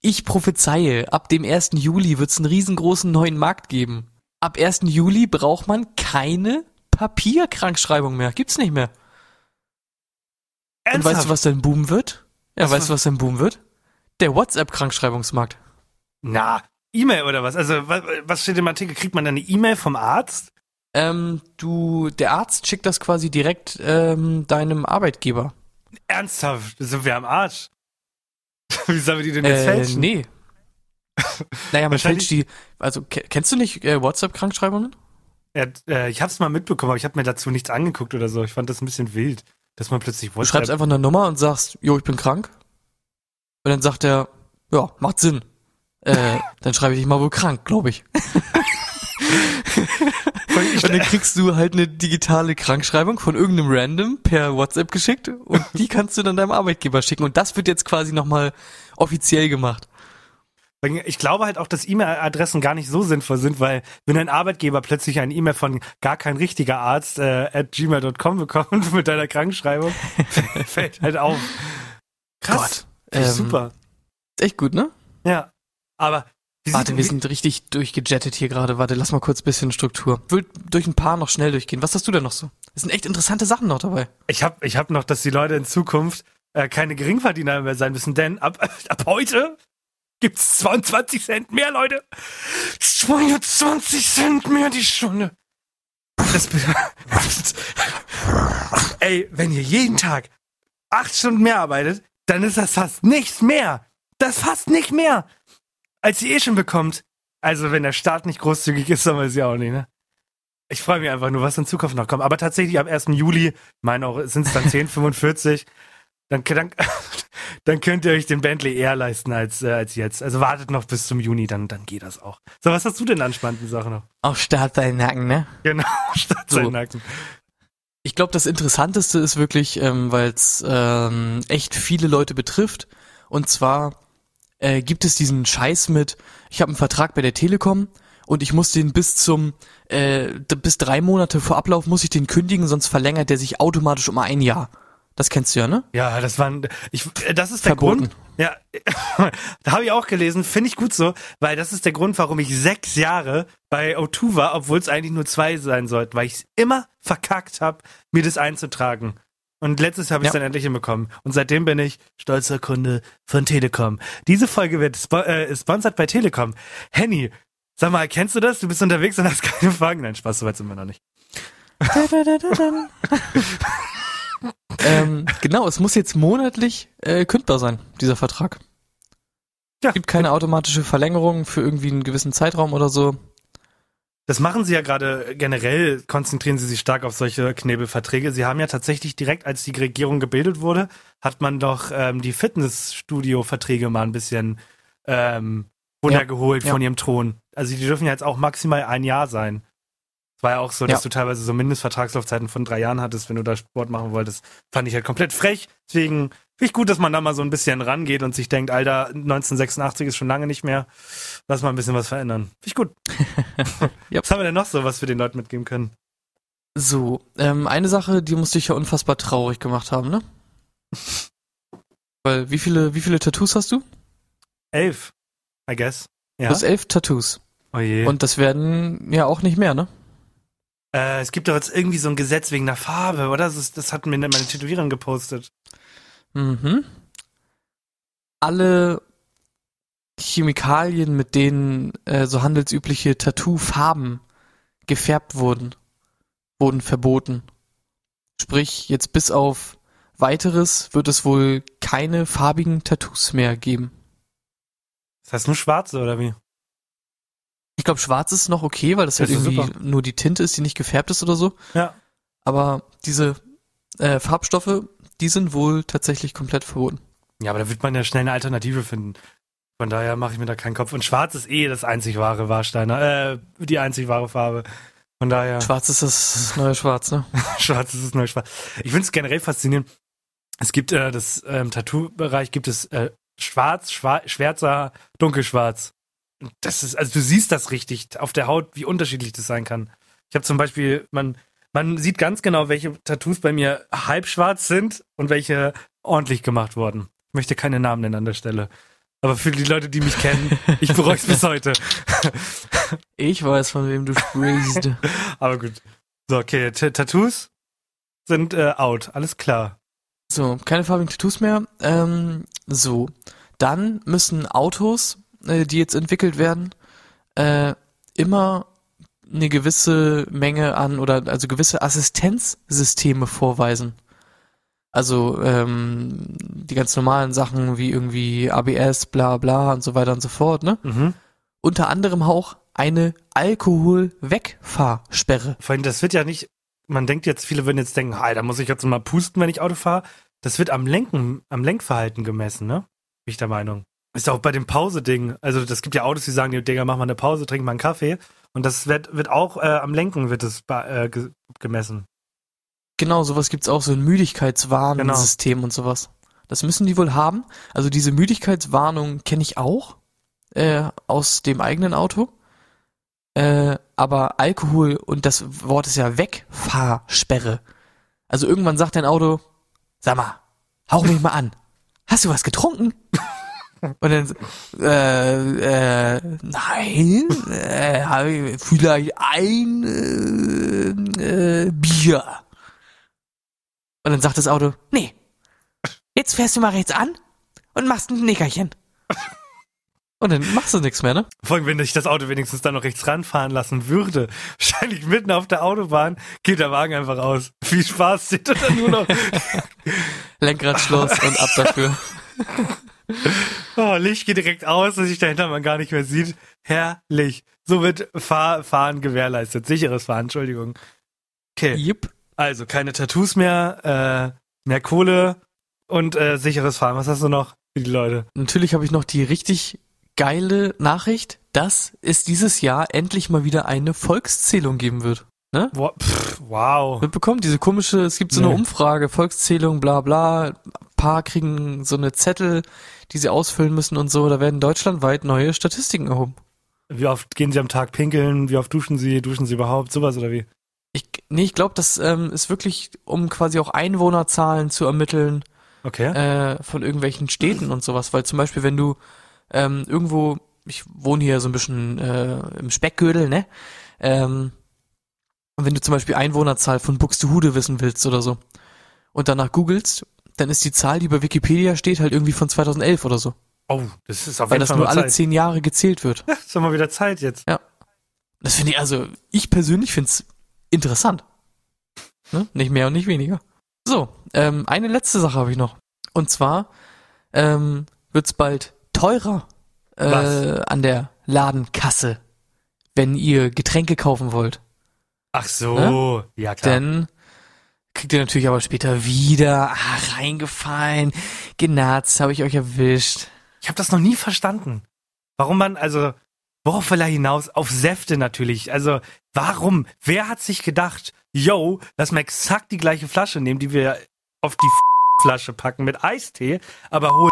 ich prophezeie, ab dem 1. Juli wird es einen riesengroßen neuen Markt geben. Ab 1. Juli braucht man keine Papierkrankschreibung mehr. Gibt's nicht mehr. Ernsthaft? Und weißt du, was dann Boom wird? Ja, was weißt du, was dann Boom wird? Der WhatsApp-Krankschreibungsmarkt. Na, E-Mail oder was? Also, was, was steht im Artikel? Kriegt man dann eine E-Mail vom Arzt? Ähm, du, der Arzt schickt das quasi direkt ähm, deinem Arbeitgeber. Ernsthaft? Sind wir am Arsch? *laughs* Wie sollen wir die denn jetzt äh, fälschen? Nee. *laughs* naja, man fälscht die. Also, kennst du nicht äh, WhatsApp-Krankschreibungen? Ja, äh, ich hab's mal mitbekommen, aber ich habe mir dazu nichts angeguckt oder so. Ich fand das ein bisschen wild, dass man plötzlich WhatsApp. Du schreibst einfach eine Nummer und sagst, jo, ich bin krank. Und dann sagt er, ja, macht Sinn. Äh, *laughs* dann schreibe ich dich mal wohl krank, glaube ich. *laughs* und dann kriegst du halt eine digitale Krankschreibung von irgendeinem Random per WhatsApp geschickt und die kannst du dann deinem Arbeitgeber schicken. Und das wird jetzt quasi nochmal offiziell gemacht. Ich glaube halt auch, dass E-Mail-Adressen gar nicht so sinnvoll sind, weil wenn ein Arbeitgeber plötzlich eine E-Mail von gar kein richtiger Arzt äh, at gmail.com bekommt *laughs* mit deiner Krankschreibung, *laughs* fällt halt auf. Krass. Gott, ähm, super. Echt gut, ne? Ja. Aber Warte, wir sind richtig durchgejettet hier gerade. Warte, lass mal kurz bisschen Struktur. Ich will durch ein paar noch schnell durchgehen. Was hast du denn noch so? Es sind echt interessante Sachen noch dabei. Ich hab, ich hab noch, dass die Leute in Zukunft äh, keine Geringverdiener mehr sein müssen, denn ab, *laughs* ab heute gibt's 22 Cent mehr, Leute. 22 Cent mehr die Stunde. Das *laughs* Ey, wenn ihr jeden Tag acht Stunden mehr arbeitet, dann ist das fast nichts mehr. Das fast nicht mehr als sie eh schon bekommt. Also, wenn der Staat nicht großzügig ist, dann weiß ich auch nicht, ne? Ich freue mich einfach nur, was in Zukunft noch kommt. Aber tatsächlich am 1. Juli, meine auch, sind es dann 10,45, dann, dann, *laughs* dann könnt ihr euch den Bentley eher leisten als, äh, als jetzt. Also wartet noch bis zum Juni, dann, dann geht das auch. So, was hast du denn an spannenden Sachen noch? Auf Start seinen Nacken, ne? Genau, *laughs* Start so. seinen Nacken. Ich glaube, das Interessanteste ist wirklich, ähm, weil es ähm, echt viele Leute betrifft. Und zwar äh, gibt es diesen Scheiß mit, ich habe einen Vertrag bei der Telekom und ich muss den bis zum äh, bis drei Monate vor Ablauf muss ich den kündigen, sonst verlängert der sich automatisch um ein Jahr. Das kennst du ja, ne? Ja, das war ich äh, das ist der Verboten. Grund. Ja, *laughs* da habe ich auch gelesen, finde ich gut so, weil das ist der Grund, warum ich sechs Jahre bei O2 war, obwohl es eigentlich nur zwei sein sollten, weil ich es immer verkackt habe, mir das einzutragen. Und letztes habe ich ja. dann endlich hinbekommen. Und seitdem bin ich stolzer Kunde von Telekom. Diese Folge wird spo äh, sponsert bei Telekom. Henny, sag mal, kennst du das? Du bist unterwegs und hast keine Fragen. Nein, Spaß, soweit sind wir noch nicht. *laughs* *laughs* ähm, genau, es muss jetzt monatlich äh, kündbar sein, dieser Vertrag. Ja. Es gibt keine automatische Verlängerung für irgendwie einen gewissen Zeitraum oder so. Das machen sie ja gerade generell, konzentrieren sie sich stark auf solche Knebelverträge. Sie haben ja tatsächlich direkt, als die Regierung gebildet wurde, hat man doch ähm, die Fitnessstudio-Verträge mal ein bisschen ähm, runtergeholt ja, von ja. ihrem Thron. Also die dürfen ja jetzt auch maximal ein Jahr sein. Es war ja auch so, dass ja. du teilweise so Mindestvertragslaufzeiten von drei Jahren hattest, wenn du da Sport machen wolltest. Fand ich halt komplett frech. Deswegen finde ich gut, dass man da mal so ein bisschen rangeht und sich denkt, Alter, 1986 ist schon lange nicht mehr. Lass mal ein bisschen was verändern. Finde ich gut. *laughs* yep. Was haben wir denn noch so, was wir den Leuten mitgeben können? So, ähm, eine Sache, die musste ich ja unfassbar traurig gemacht haben, ne? *laughs* Weil, wie viele, wie viele Tattoos hast du? Elf, I guess. Ja. Du hast elf Tattoos. Oh je. Und das werden ja auch nicht mehr, ne? Äh, es gibt doch jetzt irgendwie so ein Gesetz wegen der Farbe, oder? Das, das hat mir meine Tätowiererin gepostet. Mhm. Alle Chemikalien, mit denen äh, so handelsübliche Tattoo-Farben gefärbt wurden, wurden verboten. Sprich, jetzt bis auf weiteres wird es wohl keine farbigen Tattoos mehr geben. Das heißt nur schwarze, oder wie? Ich glaube, schwarz ist noch okay, weil das, das halt irgendwie super. nur die Tinte ist, die nicht gefärbt ist oder so. Ja. Aber diese äh, Farbstoffe, die sind wohl tatsächlich komplett verboten. Ja, aber da wird man ja schnell eine Alternative finden. Von daher mache ich mir da keinen Kopf. Und schwarz ist eh das einzig wahre Warsteiner, äh, die einzig wahre Farbe. Von daher. Schwarz ist das neue Schwarz, ne? *laughs* schwarz ist das neue Schwarz. Ich finde es generell faszinierend. Es gibt äh, das ähm, Tattoo-Bereich gibt es äh, Schwarz, Schwa Schwärzer, Dunkelschwarz. Das ist, also du siehst das richtig auf der Haut, wie unterschiedlich das sein kann. Ich habe zum Beispiel, man, man sieht ganz genau, welche Tattoos bei mir halb schwarz sind und welche ordentlich gemacht wurden. Ich möchte keine Namen nennen an der Stelle. Aber für die Leute, die mich kennen, *laughs* ich bereue es bis heute. Ich weiß, von wem du sprichst. *laughs* Aber gut. So, okay, T Tattoos sind äh, out, alles klar. So, keine farbigen Tattoos mehr. Ähm, so, dann müssen Autos, äh, die jetzt entwickelt werden, äh, immer eine gewisse Menge an oder also gewisse Assistenzsysteme vorweisen. Also ähm, die ganz normalen Sachen wie irgendwie ABS, bla bla und so weiter und so fort, ne? Mhm. Unter anderem auch eine Alkoholwegfahrsperre. Vor allem, das wird ja nicht, man denkt jetzt, viele würden jetzt denken, hey, da muss ich jetzt mal pusten, wenn ich Auto fahre. Das wird am Lenken, am Lenkverhalten gemessen, ne? Bin ich der Meinung. Ist auch bei dem Pause-Ding. Also, das gibt ja Autos, die sagen, Digga, mach mal eine Pause, trink mal einen Kaffee. Und das wird, wird auch äh, am Lenken wird es äh, ge gemessen. Genau, sowas gibt's auch, so ein Müdigkeitswarnsystem genau. und sowas. Das müssen die wohl haben. Also diese Müdigkeitswarnung kenne ich auch äh, aus dem eigenen Auto. Äh, aber Alkohol und das Wort ist ja Wegfahrsperre. Also irgendwann sagt dein Auto, sag mal, hauch mich mal an. Hast du was getrunken? Und dann, äh, äh, nein, äh, vielleicht ein äh, äh, Bier. Und dann sagt das Auto, nee, jetzt fährst du mal rechts an und machst ein Nickerchen. Und dann machst du nichts mehr, ne? Vor allem, wenn ich das Auto wenigstens dann noch rechts ranfahren lassen würde. Wahrscheinlich mitten auf der Autobahn geht der Wagen einfach aus. Viel Spaß, steht dann nur noch. *laughs* Lenkradschloss und ab dafür. *laughs* *laughs* Oh, Licht geht direkt aus, dass sich dahinter man gar nicht mehr sieht. Herrlich. So wird Fahr Fahren gewährleistet. Sicheres Fahren, Entschuldigung. Okay. Yep. Also keine Tattoos mehr, äh, mehr Kohle und äh, sicheres Fahren. Was hast du noch für die Leute? Natürlich habe ich noch die richtig geile Nachricht, dass es dieses Jahr endlich mal wieder eine Volkszählung geben wird. Ne? Wow. Mitbekommen, diese komische, es gibt so eine Umfrage, Volkszählung, bla bla. Ein paar kriegen so eine Zettel, die sie ausfüllen müssen und so. Da werden deutschlandweit neue Statistiken erhoben. Wie oft gehen sie am Tag pinkeln? Wie oft duschen sie? Duschen sie überhaupt? Sowas oder wie? Ich, nee, ich glaube, das ähm, ist wirklich, um quasi auch Einwohnerzahlen zu ermitteln. Okay. Äh, von irgendwelchen Städten und sowas. Weil zum Beispiel, wenn du ähm, irgendwo, ich wohne hier so ein bisschen äh, im Speckgürtel, ne? Ähm, und wenn du zum Beispiel Einwohnerzahl von Buxtehude wissen willst oder so und danach googelst, dann ist die Zahl, die bei Wikipedia steht, halt irgendwie von 2011 oder so. Oh, das ist auf Weil jeden das nur mal alle Zeit. zehn Jahre gezählt wird. Ja, ist doch mal wieder Zeit jetzt. Ja. Das finde ich, also ich persönlich finde es interessant. Ne? Nicht mehr und nicht weniger. So, ähm, eine letzte Sache habe ich noch. Und zwar ähm, wird's bald teurer äh, an der Ladenkasse, wenn ihr Getränke kaufen wollt. Ach so, ja klar. Denn kriegt ihr natürlich aber später wieder ah, reingefallen, genatzt, habe ich euch erwischt. Ich habe das noch nie verstanden. Warum man, also, worauf will er hinaus? Auf Säfte natürlich. Also, warum? Wer hat sich gedacht, yo, lass mal exakt die gleiche Flasche nehmen, die wir auf die Flasche packen mit Eistee, aber hohe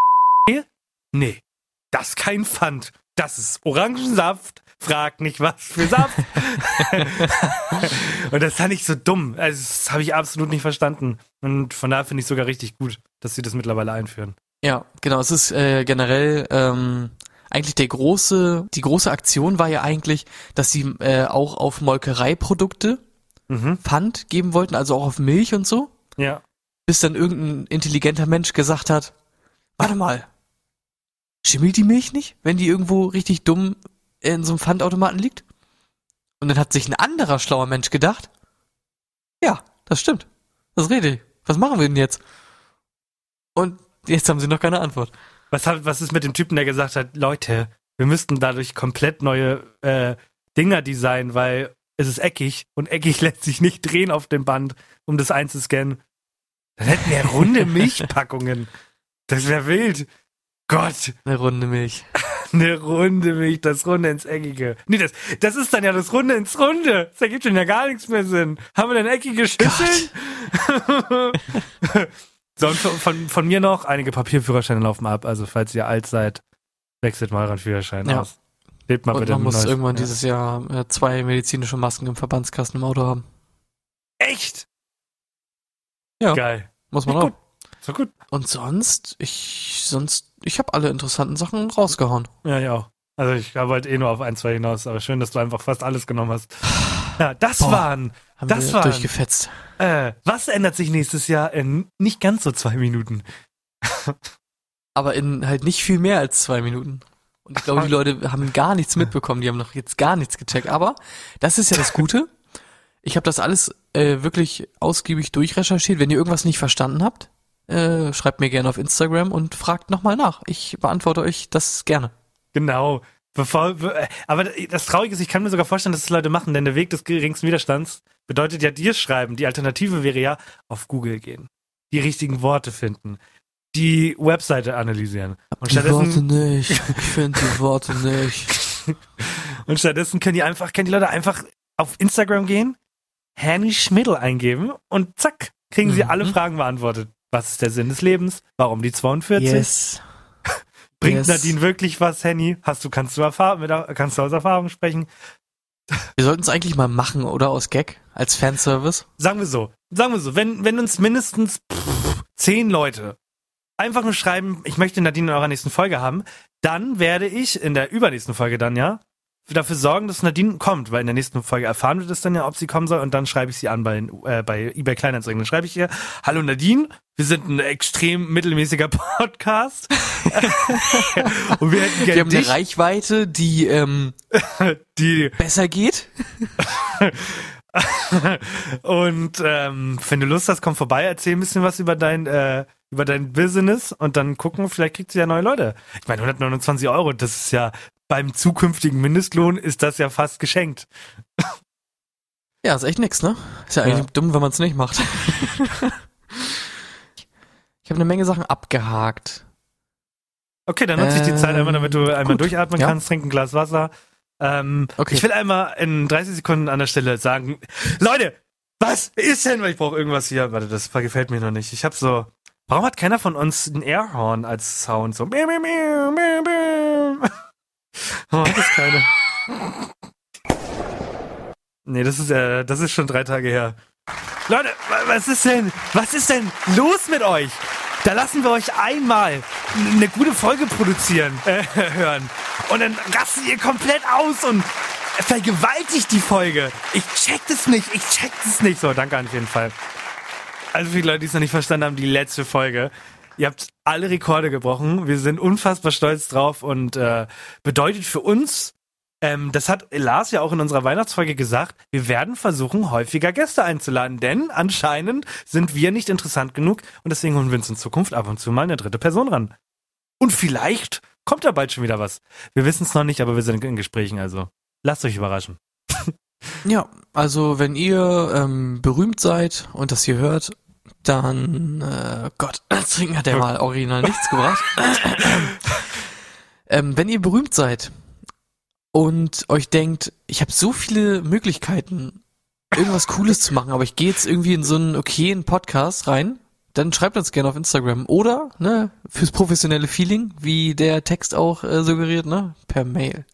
Nee, das ist kein Pfand. Das ist Orangensaft. Frag nicht, was für Saft. *laughs* Und das fand ich so dumm. Also, das habe ich absolut nicht verstanden. Und von daher finde ich sogar richtig gut, dass sie das mittlerweile einführen. Ja, genau. Es ist äh, generell ähm, eigentlich der große, die große Aktion war ja eigentlich, dass sie äh, auch auf Molkereiprodukte Mhm. Pfand geben wollten, also auch auf Milch und so, Ja. bis dann irgendein intelligenter Mensch gesagt hat, warte mal, schimmelt die Milch nicht, wenn die irgendwo richtig dumm in so einem Pfandautomaten liegt? Und dann hat sich ein anderer schlauer Mensch gedacht, ja, das stimmt. Das rede ich. Was machen wir denn jetzt? Und jetzt haben sie noch keine Antwort. Was, hat, was ist mit dem Typen, der gesagt hat, Leute, wir müssten dadurch komplett neue äh, Dinger designen, weil es ist eckig und eckig *laughs* lässt sich nicht drehen auf dem Band, um das einzuscannen. Dann hätten wir runde *laughs* Milchpackungen. Das wäre wild. Gott, Eine Runde Milch. Eine runde Milch, das Runde ins Eckige. Nee, das, das ist dann ja das Runde ins Runde. Das ergibt schon ja gar nichts mehr Sinn. Haben wir denn eckige Schüsseln? *laughs* so, und von, von, von mir noch, einige Papierführerscheine laufen ab. Also, falls ihr alt seid, wechselt mal euren Führerschein Ja. aus. Lebt mal Und bitte man muss Neues- irgendwann ja. dieses Jahr äh, zwei medizinische Masken im Verbandskasten im Auto haben. Echt? Ja. Geil. Muss man Ja, auch. gut. So gut. Und sonst, ich, sonst, ich habe alle interessanten Sachen rausgehauen. Ja, auch. Also ich wollte eh nur auf ein, zwei hinaus, aber schön, dass du einfach fast alles genommen hast. *sighs* Ja, das Boah. waren, Haben Das wir waren- durchgefetzt. äh, was ändert sich nächstes Jahr in nicht ganz so zwei Minuten? *laughs* Aber in halt nicht viel mehr als zwei Minuten. Und ich glaube, die Leute haben gar nichts mitbekommen, die haben noch jetzt gar nichts gecheckt. Aber das ist ja das Gute. Ich habe das alles äh, wirklich ausgiebig durchrecherchiert. Wenn ihr irgendwas nicht verstanden habt, äh, schreibt mir gerne auf Instagram und fragt nochmal nach. Ich beantworte euch das gerne. Genau. Bevor, be- äh, aber das Traurige ist, ich kann mir sogar vorstellen, dass das Leute machen, denn der Weg des geringsten Widerstands bedeutet ja dir schreiben. Die Alternative wäre ja auf Google gehen, die richtigen Worte finden, die Webseite analysieren. Und Die Worte nicht. Ich finde die Worte nicht. *laughs* und stattdessen können die einfach, können die Leute einfach auf Instagram gehen, Henny Schmidl eingeben und zack, kriegen sie Mhm. alle Fragen beantwortet. Was ist der Sinn des Lebens? Warum die 42? Yes. *laughs* Bringt Yes. Nadine wirklich was, Henny? Hast du, kannst du Erfahrung, mit, kannst du aus Erfahrung sprechen? Wir sollten es eigentlich mal machen, oder? Aus Gag? Als Fanservice? Sagen wir so, sagen wir so, wenn, wenn uns mindestens pff, zehn Leute einfach nur schreiben, ich möchte Nadine in eurer nächsten Folge haben, dann werde ich in der übernächsten Folge dann ja dafür sorgen, dass Nadine kommt, weil in der nächsten Folge erfahren wir das dann ja, ob sie kommen soll und dann schreibe ich sie an bei, äh, bei eBay Kleinanzeigen. Dann schreibe ich ihr, hallo Nadine, wir sind ein extrem mittelmäßiger *laughs* Podcast *laughs* und wir hätten Wir gerne haben eine dich, Reichweite, die ähm, *laughs* die besser geht. und ähm, wenn du Lust hast, komm vorbei, erzähl ein bisschen was über dein äh, über dein Business und dann gucken, vielleicht kriegst du ja neue Leute. Ich meine, 129 Euro, das ist ja beim zukünftigen Mindestlohn ist das ja fast geschenkt. Ja, ist echt nix, ne? Ist ja eigentlich Ja. dumm, wenn man es nicht macht. ich habe eine Menge Sachen abgehakt. Okay, dann nutze ich die Zeit einmal, damit du einmal gut. durchatmen Ja. kannst, trink ein Glas Wasser. Ähm, Okay. Ich will einmal in 30 Sekunden an der Stelle sagen, Leute, was ist denn, weil ich brauche irgendwas hier. Warte, das gefällt mir noch nicht. Ich habe so, warum hat keiner von uns ein Airhorn als Sound? So, Oh, das ist keine. Nee, das ist, äh, das ist schon drei Tage her. Leute, wa- was ist denn, was ist denn los mit euch? Da lassen wir euch einmal eine gute Folge produzieren, äh, *laughs* hören. Und dann rastet ihr komplett aus und vergewaltigt die Folge. Ich check das nicht, ich check das nicht. So, danke auf jeden Fall. Also die Leute, die es noch nicht verstanden haben, die letzte Folge. Ihr habt alle Rekorde gebrochen. Wir sind unfassbar stolz drauf und äh, bedeutet für uns, ähm, das hat Lars ja auch in unserer Weihnachtsfolge gesagt, wir werden versuchen, häufiger Gäste einzuladen, denn anscheinend sind wir nicht interessant genug und deswegen holen wir uns in Zukunft ab und zu mal eine dritte Person ran. Und vielleicht kommt da bald schon wieder was. Wir wissen es noch nicht, aber wir sind in Gesprächen, also lasst euch überraschen. *laughs* Ja, also wenn ihr ähm, berühmt seid und das hier hört, dann äh, Gott, *laughs* Trinken hat ja mal original nichts gebracht. *laughs* ähm, wenn ihr berühmt seid und euch denkt, ich habe so viele Möglichkeiten, irgendwas Cooles zu machen, aber ich gehe jetzt irgendwie in so einen okayen Podcast rein, dann schreibt uns gerne auf Instagram oder ne fürs professionelle Feeling, wie der Text auch äh, suggeriert, ne per Mail.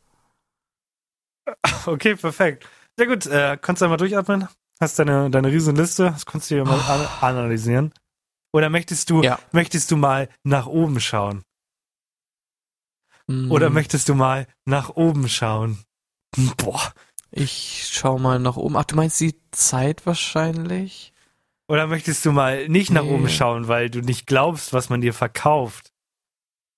*laughs* Okay, perfekt. Sehr gut, äh, kannst du einmal durchatmen? Hast deine, deine riesen Liste, das kannst du hier mal an analysieren. Oder möchtest du, Ja. möchtest du mal nach oben schauen? Oder Mm. möchtest du mal nach oben schauen? Boah. Ich schau mal nach oben. Ach, du meinst die Zeit wahrscheinlich? Oder möchtest du mal nicht nach Nee. oben schauen, weil du nicht glaubst, was man dir verkauft?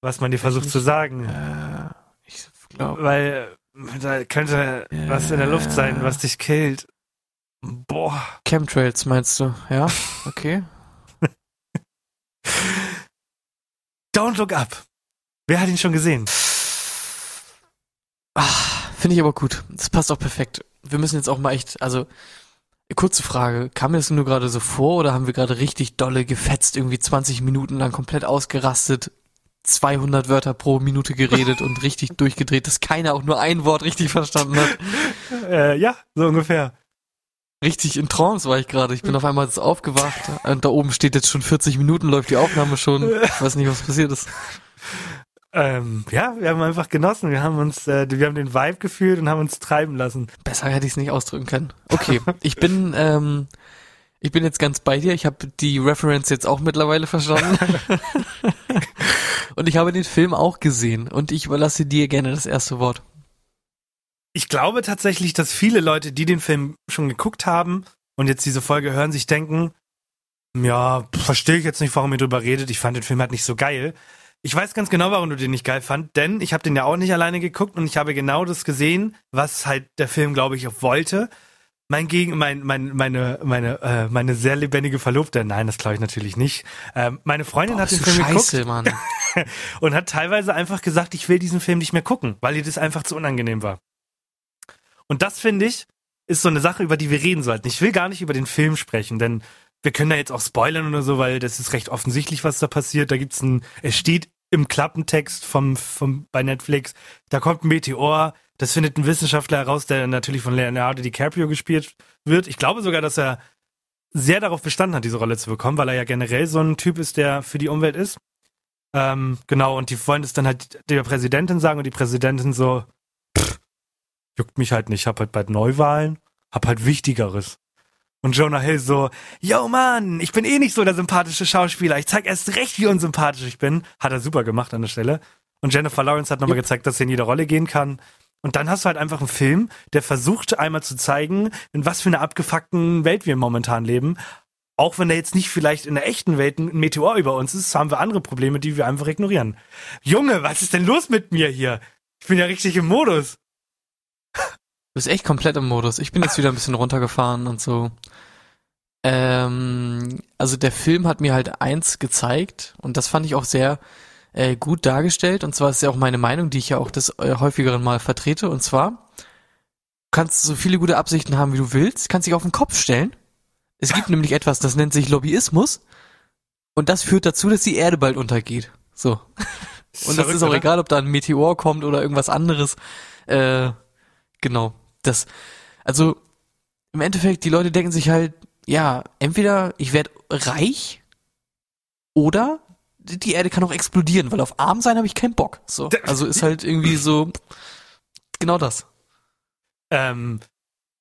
Was man dir versucht nicht. zu sagen? Äh, ich glaube. Weil äh, da könnte was in der Luft sein, was dich killt. Boah. Chemtrails meinst du? Ja? *laughs* Okay. Don't look up. Wer hat ihn schon gesehen? Ah, Finde ich aber gut. Das passt auch perfekt. Wir müssen jetzt auch mal echt, also Kurze Frage, kam mir das nur gerade so vor oder haben wir gerade richtig dolle gefetzt, irgendwie 20 Minuten lang komplett ausgerastet, 200 Wörter pro Minute geredet und *laughs* richtig durchgedreht, dass keiner auch nur ein Wort richtig verstanden hat? Äh, ja, so ungefähr. Richtig in Trance war ich gerade. Ich bin auf einmal jetzt aufgewacht und da oben steht jetzt schon 40 Minuten, läuft die Aufnahme schon. Ich weiß nicht, was passiert ist. Ähm, ja, wir haben einfach genossen. Wir haben uns, äh, wir haben den Vibe gefühlt und haben uns treiben lassen. Besser hätte ich es nicht ausdrücken können. Okay, ich bin, ähm, ich bin jetzt ganz bei dir. Ich habe die Reference jetzt auch mittlerweile verstanden. *laughs* und ich habe den Film auch gesehen. Und ich überlasse dir gerne das erste Wort. Ich glaube tatsächlich, dass viele Leute, die den Film schon geguckt haben und jetzt diese Folge hören, sich denken, ja, verstehe ich jetzt nicht, warum ihr drüber redet. Ich fand den Film halt nicht so geil. Ich weiß ganz genau, warum du den nicht geil fand, denn ich habe den ja auch nicht alleine geguckt und ich habe genau das gesehen, was halt der Film, glaube ich, auch wollte. Mein Gegen, mein, mein, meine, meine, äh, meine sehr lebendige Verlobte, nein, das glaube ich natürlich nicht. Ähm, meine Freundin Boah, hat den Film scheiße, geguckt Mann. *laughs* und hat teilweise einfach gesagt, ich will diesen Film nicht mehr gucken, weil ihr das einfach zu unangenehm war. Und das finde ich, ist so eine Sache, über die wir reden sollten. Ich will gar nicht über den Film sprechen, denn wir können da jetzt auch spoilern oder so, weil das ist recht offensichtlich, was da passiert. Da gibt's ein, es steht im Klappentext vom, vom, bei Netflix, da kommt ein Meteor, das findet ein Wissenschaftler heraus, der natürlich von Leonardo DiCaprio gespielt wird. Ich glaube sogar, dass er sehr darauf bestanden hat, diese Rolle zu bekommen, weil er ja generell so ein Typ ist, der für die Umwelt ist. Ähm, genau, und die wollen es dann halt der Präsidentin sagen und die Präsidentin so, pff, juckt mich halt nicht, ich hab halt bald Neuwahlen, hab halt Wichtigeres. Und Jonah Hill so, yo Mann, ich bin eh nicht so der sympathische Schauspieler, ich zeig erst recht, wie unsympathisch ich bin. Hat er super gemacht an der Stelle. Und Jennifer Lawrence hat nochmal gezeigt, dass sie in jede Rolle gehen kann. Und dann hast du halt einfach einen Film, der versucht einmal zu zeigen, in was für einer abgefuckten Welt wir momentan leben. Auch wenn da jetzt nicht vielleicht in der echten Welt ein Meteor über uns ist, haben wir andere Probleme, die wir einfach ignorieren. Junge, was ist denn los mit mir hier? Ich bin ja richtig im Modus. Du bist echt komplett im Modus. Ich bin jetzt wieder ein bisschen runtergefahren und so. Ähm, also der Film hat mir halt eins gezeigt und das fand ich auch sehr äh, gut dargestellt. Und zwar ist ja auch meine Meinung, die ich ja auch des äh, häufigeren Mal vertrete. Und zwar du kannst so viele gute Absichten haben, wie du willst, kannst dich auf den Kopf stellen. Es gibt nämlich etwas, das nennt sich Lobbyismus. Und das führt dazu, dass die Erde bald untergeht. So. *laughs* Und das ist auch egal, ob da ein Meteor kommt oder irgendwas anderes. Äh, genau. Das, also im Endeffekt, die Leute denken sich halt, ja, entweder ich werde reich oder die Erde kann auch explodieren, weil auf arm sein habe ich keinen Bock. So. Also ist halt irgendwie so genau das. Ähm,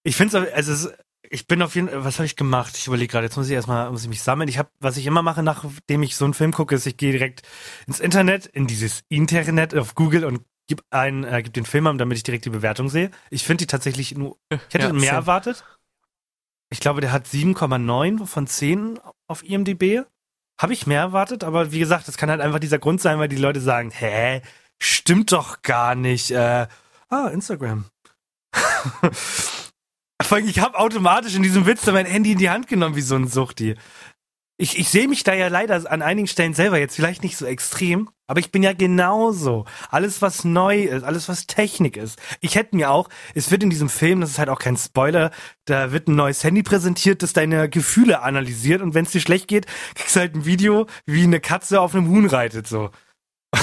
ich finde es, also es, ich bin auf jeden Fall, was habe ich gemacht? Ich überlege gerade, jetzt muss ich erstmal, muss ich mich sammeln. Ich habe, was ich immer mache, nachdem ich so einen Film gucke, ist, ich gehe direkt ins Internet, in dieses Internet auf Google und gib ein, äh, gib den Film an, damit ich direkt die Bewertung sehe. Ich finde die tatsächlich nur, ich hätte Ja, mehr same. erwartet. Ich glaube, der hat 7,9 von 10 auf IMDb. Habe ich mehr erwartet, aber wie gesagt, das kann halt einfach dieser Grund sein, weil die Leute sagen, hä, stimmt doch gar nicht. Äh, ah, Instagram. *laughs* Ich habe automatisch in diesem Witz mein Handy in die Hand genommen wie so ein Suchti. Ich, ich sehe mich da ja leider an einigen Stellen selber jetzt vielleicht nicht so extrem, aber ich bin ja genauso. Alles, was neu ist, alles, was Technik ist. Ich hätte mir auch, es wird in diesem Film, das ist halt auch kein Spoiler, da wird ein neues Handy präsentiert, das deine Gefühle analysiert und wenn es dir schlecht geht, kriegst du halt ein Video, wie eine Katze auf einem Huhn reitet, so.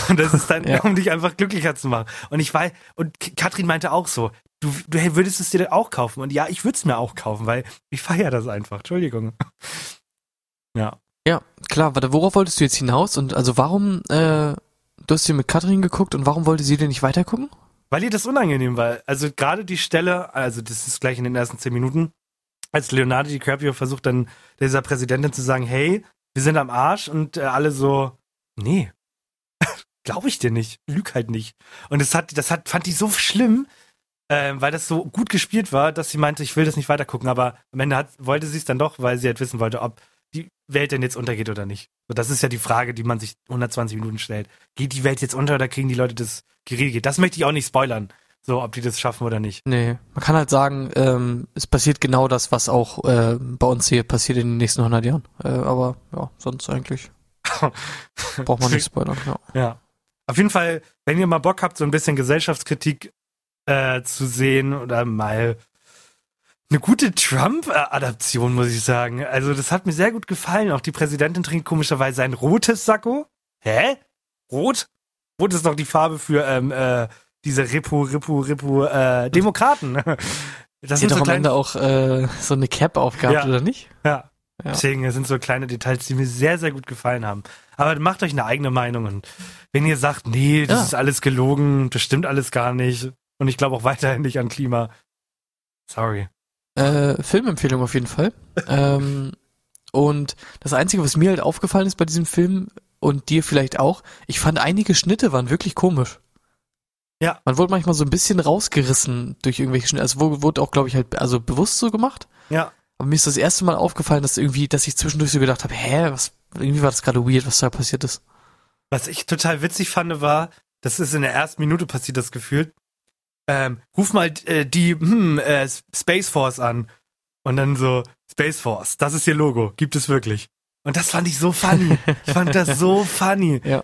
Und das ist dann, *laughs* Ja. um dich einfach glücklicher zu machen. Und ich weiß, und Katrin meinte auch so, du, du würdest es dir auch kaufen. Und ja, ich würde es mir auch kaufen, weil ich feiere das einfach. Entschuldigung. Ja. Ja, klar, warte, worauf wolltest du jetzt hinaus? Und also warum, äh, du hast hier mit Katrin geguckt und warum wollte sie denn nicht weitergucken? Weil ihr das unangenehm war. Also gerade die Stelle, also das ist gleich in den ersten zehn Minuten, als Leonardo DiCaprio versucht dann dieser Präsidentin zu sagen, hey, wir sind am Arsch und äh, alle so, nee, *laughs* glaube ich dir nicht, lüg halt nicht. Und das hat, das hat, fand ich so schlimm, äh, weil das so gut gespielt war, dass sie meinte, ich will das nicht weitergucken, aber am Ende hat, wollte sie es dann doch, weil sie halt wissen wollte, ob die Welt denn jetzt untergeht oder nicht. So, das ist ja die Frage, die man sich 120 Minuten stellt. Geht die Welt jetzt unter oder kriegen die Leute das geregelt? Das möchte ich auch nicht spoilern, so ob die das schaffen oder nicht. Nee, man kann halt sagen, ähm, es passiert genau das, was auch äh, bei uns hier passiert in den nächsten 100 Jahren. Äh, aber ja, sonst eigentlich *laughs* braucht man nicht spoilern. Ja. Ja. Auf jeden Fall, wenn ihr mal Bock habt, so ein bisschen Gesellschaftskritik äh, zu sehen oder mal eine gute Trump-Adaption, muss ich sagen. Also das hat mir sehr gut gefallen. Auch die Präsidentin trinkt komischerweise ein rotes Sakko. Hä? Rot? Rot ist doch die Farbe für ähm, äh, diese Ripu, Ripu, Ripu äh, Demokraten. *laughs* Das sind doch so am Ende auch äh, so eine Cap aufgehabt, ja. oder nicht? Ja. ja. Deswegen das sind so kleine Details, die mir sehr, sehr gut gefallen haben. Aber macht euch eine eigene Meinung und wenn ihr sagt, nee, das ja. ist alles gelogen, das stimmt alles gar nicht und ich glaube auch weiterhin nicht an Klima, sorry. Äh, Filmempfehlung auf jeden Fall. *laughs* ähm, und das Einzige, was mir halt aufgefallen ist bei diesem Film und dir vielleicht auch, ich fand einige Schnitte waren wirklich komisch. Ja. Man wurde manchmal so ein bisschen rausgerissen durch irgendwelche Schnitte. Also wurde auch, glaube ich, halt also bewusst so gemacht. Ja. Aber mir ist das erste Mal aufgefallen, dass irgendwie, dass ich zwischendurch so gedacht habe, hä, was, irgendwie war das gerade weird, was da passiert ist. Was ich total witzig fand, war, das ist in der ersten Minute passiert, das Gefühl, ähm, ruf mal äh, die hm, äh, Space Force an. Und dann so, Space Force, das ist ihr Logo, gibt es wirklich. Und das fand ich so funny. *laughs* Ich fand das so funny. Ja.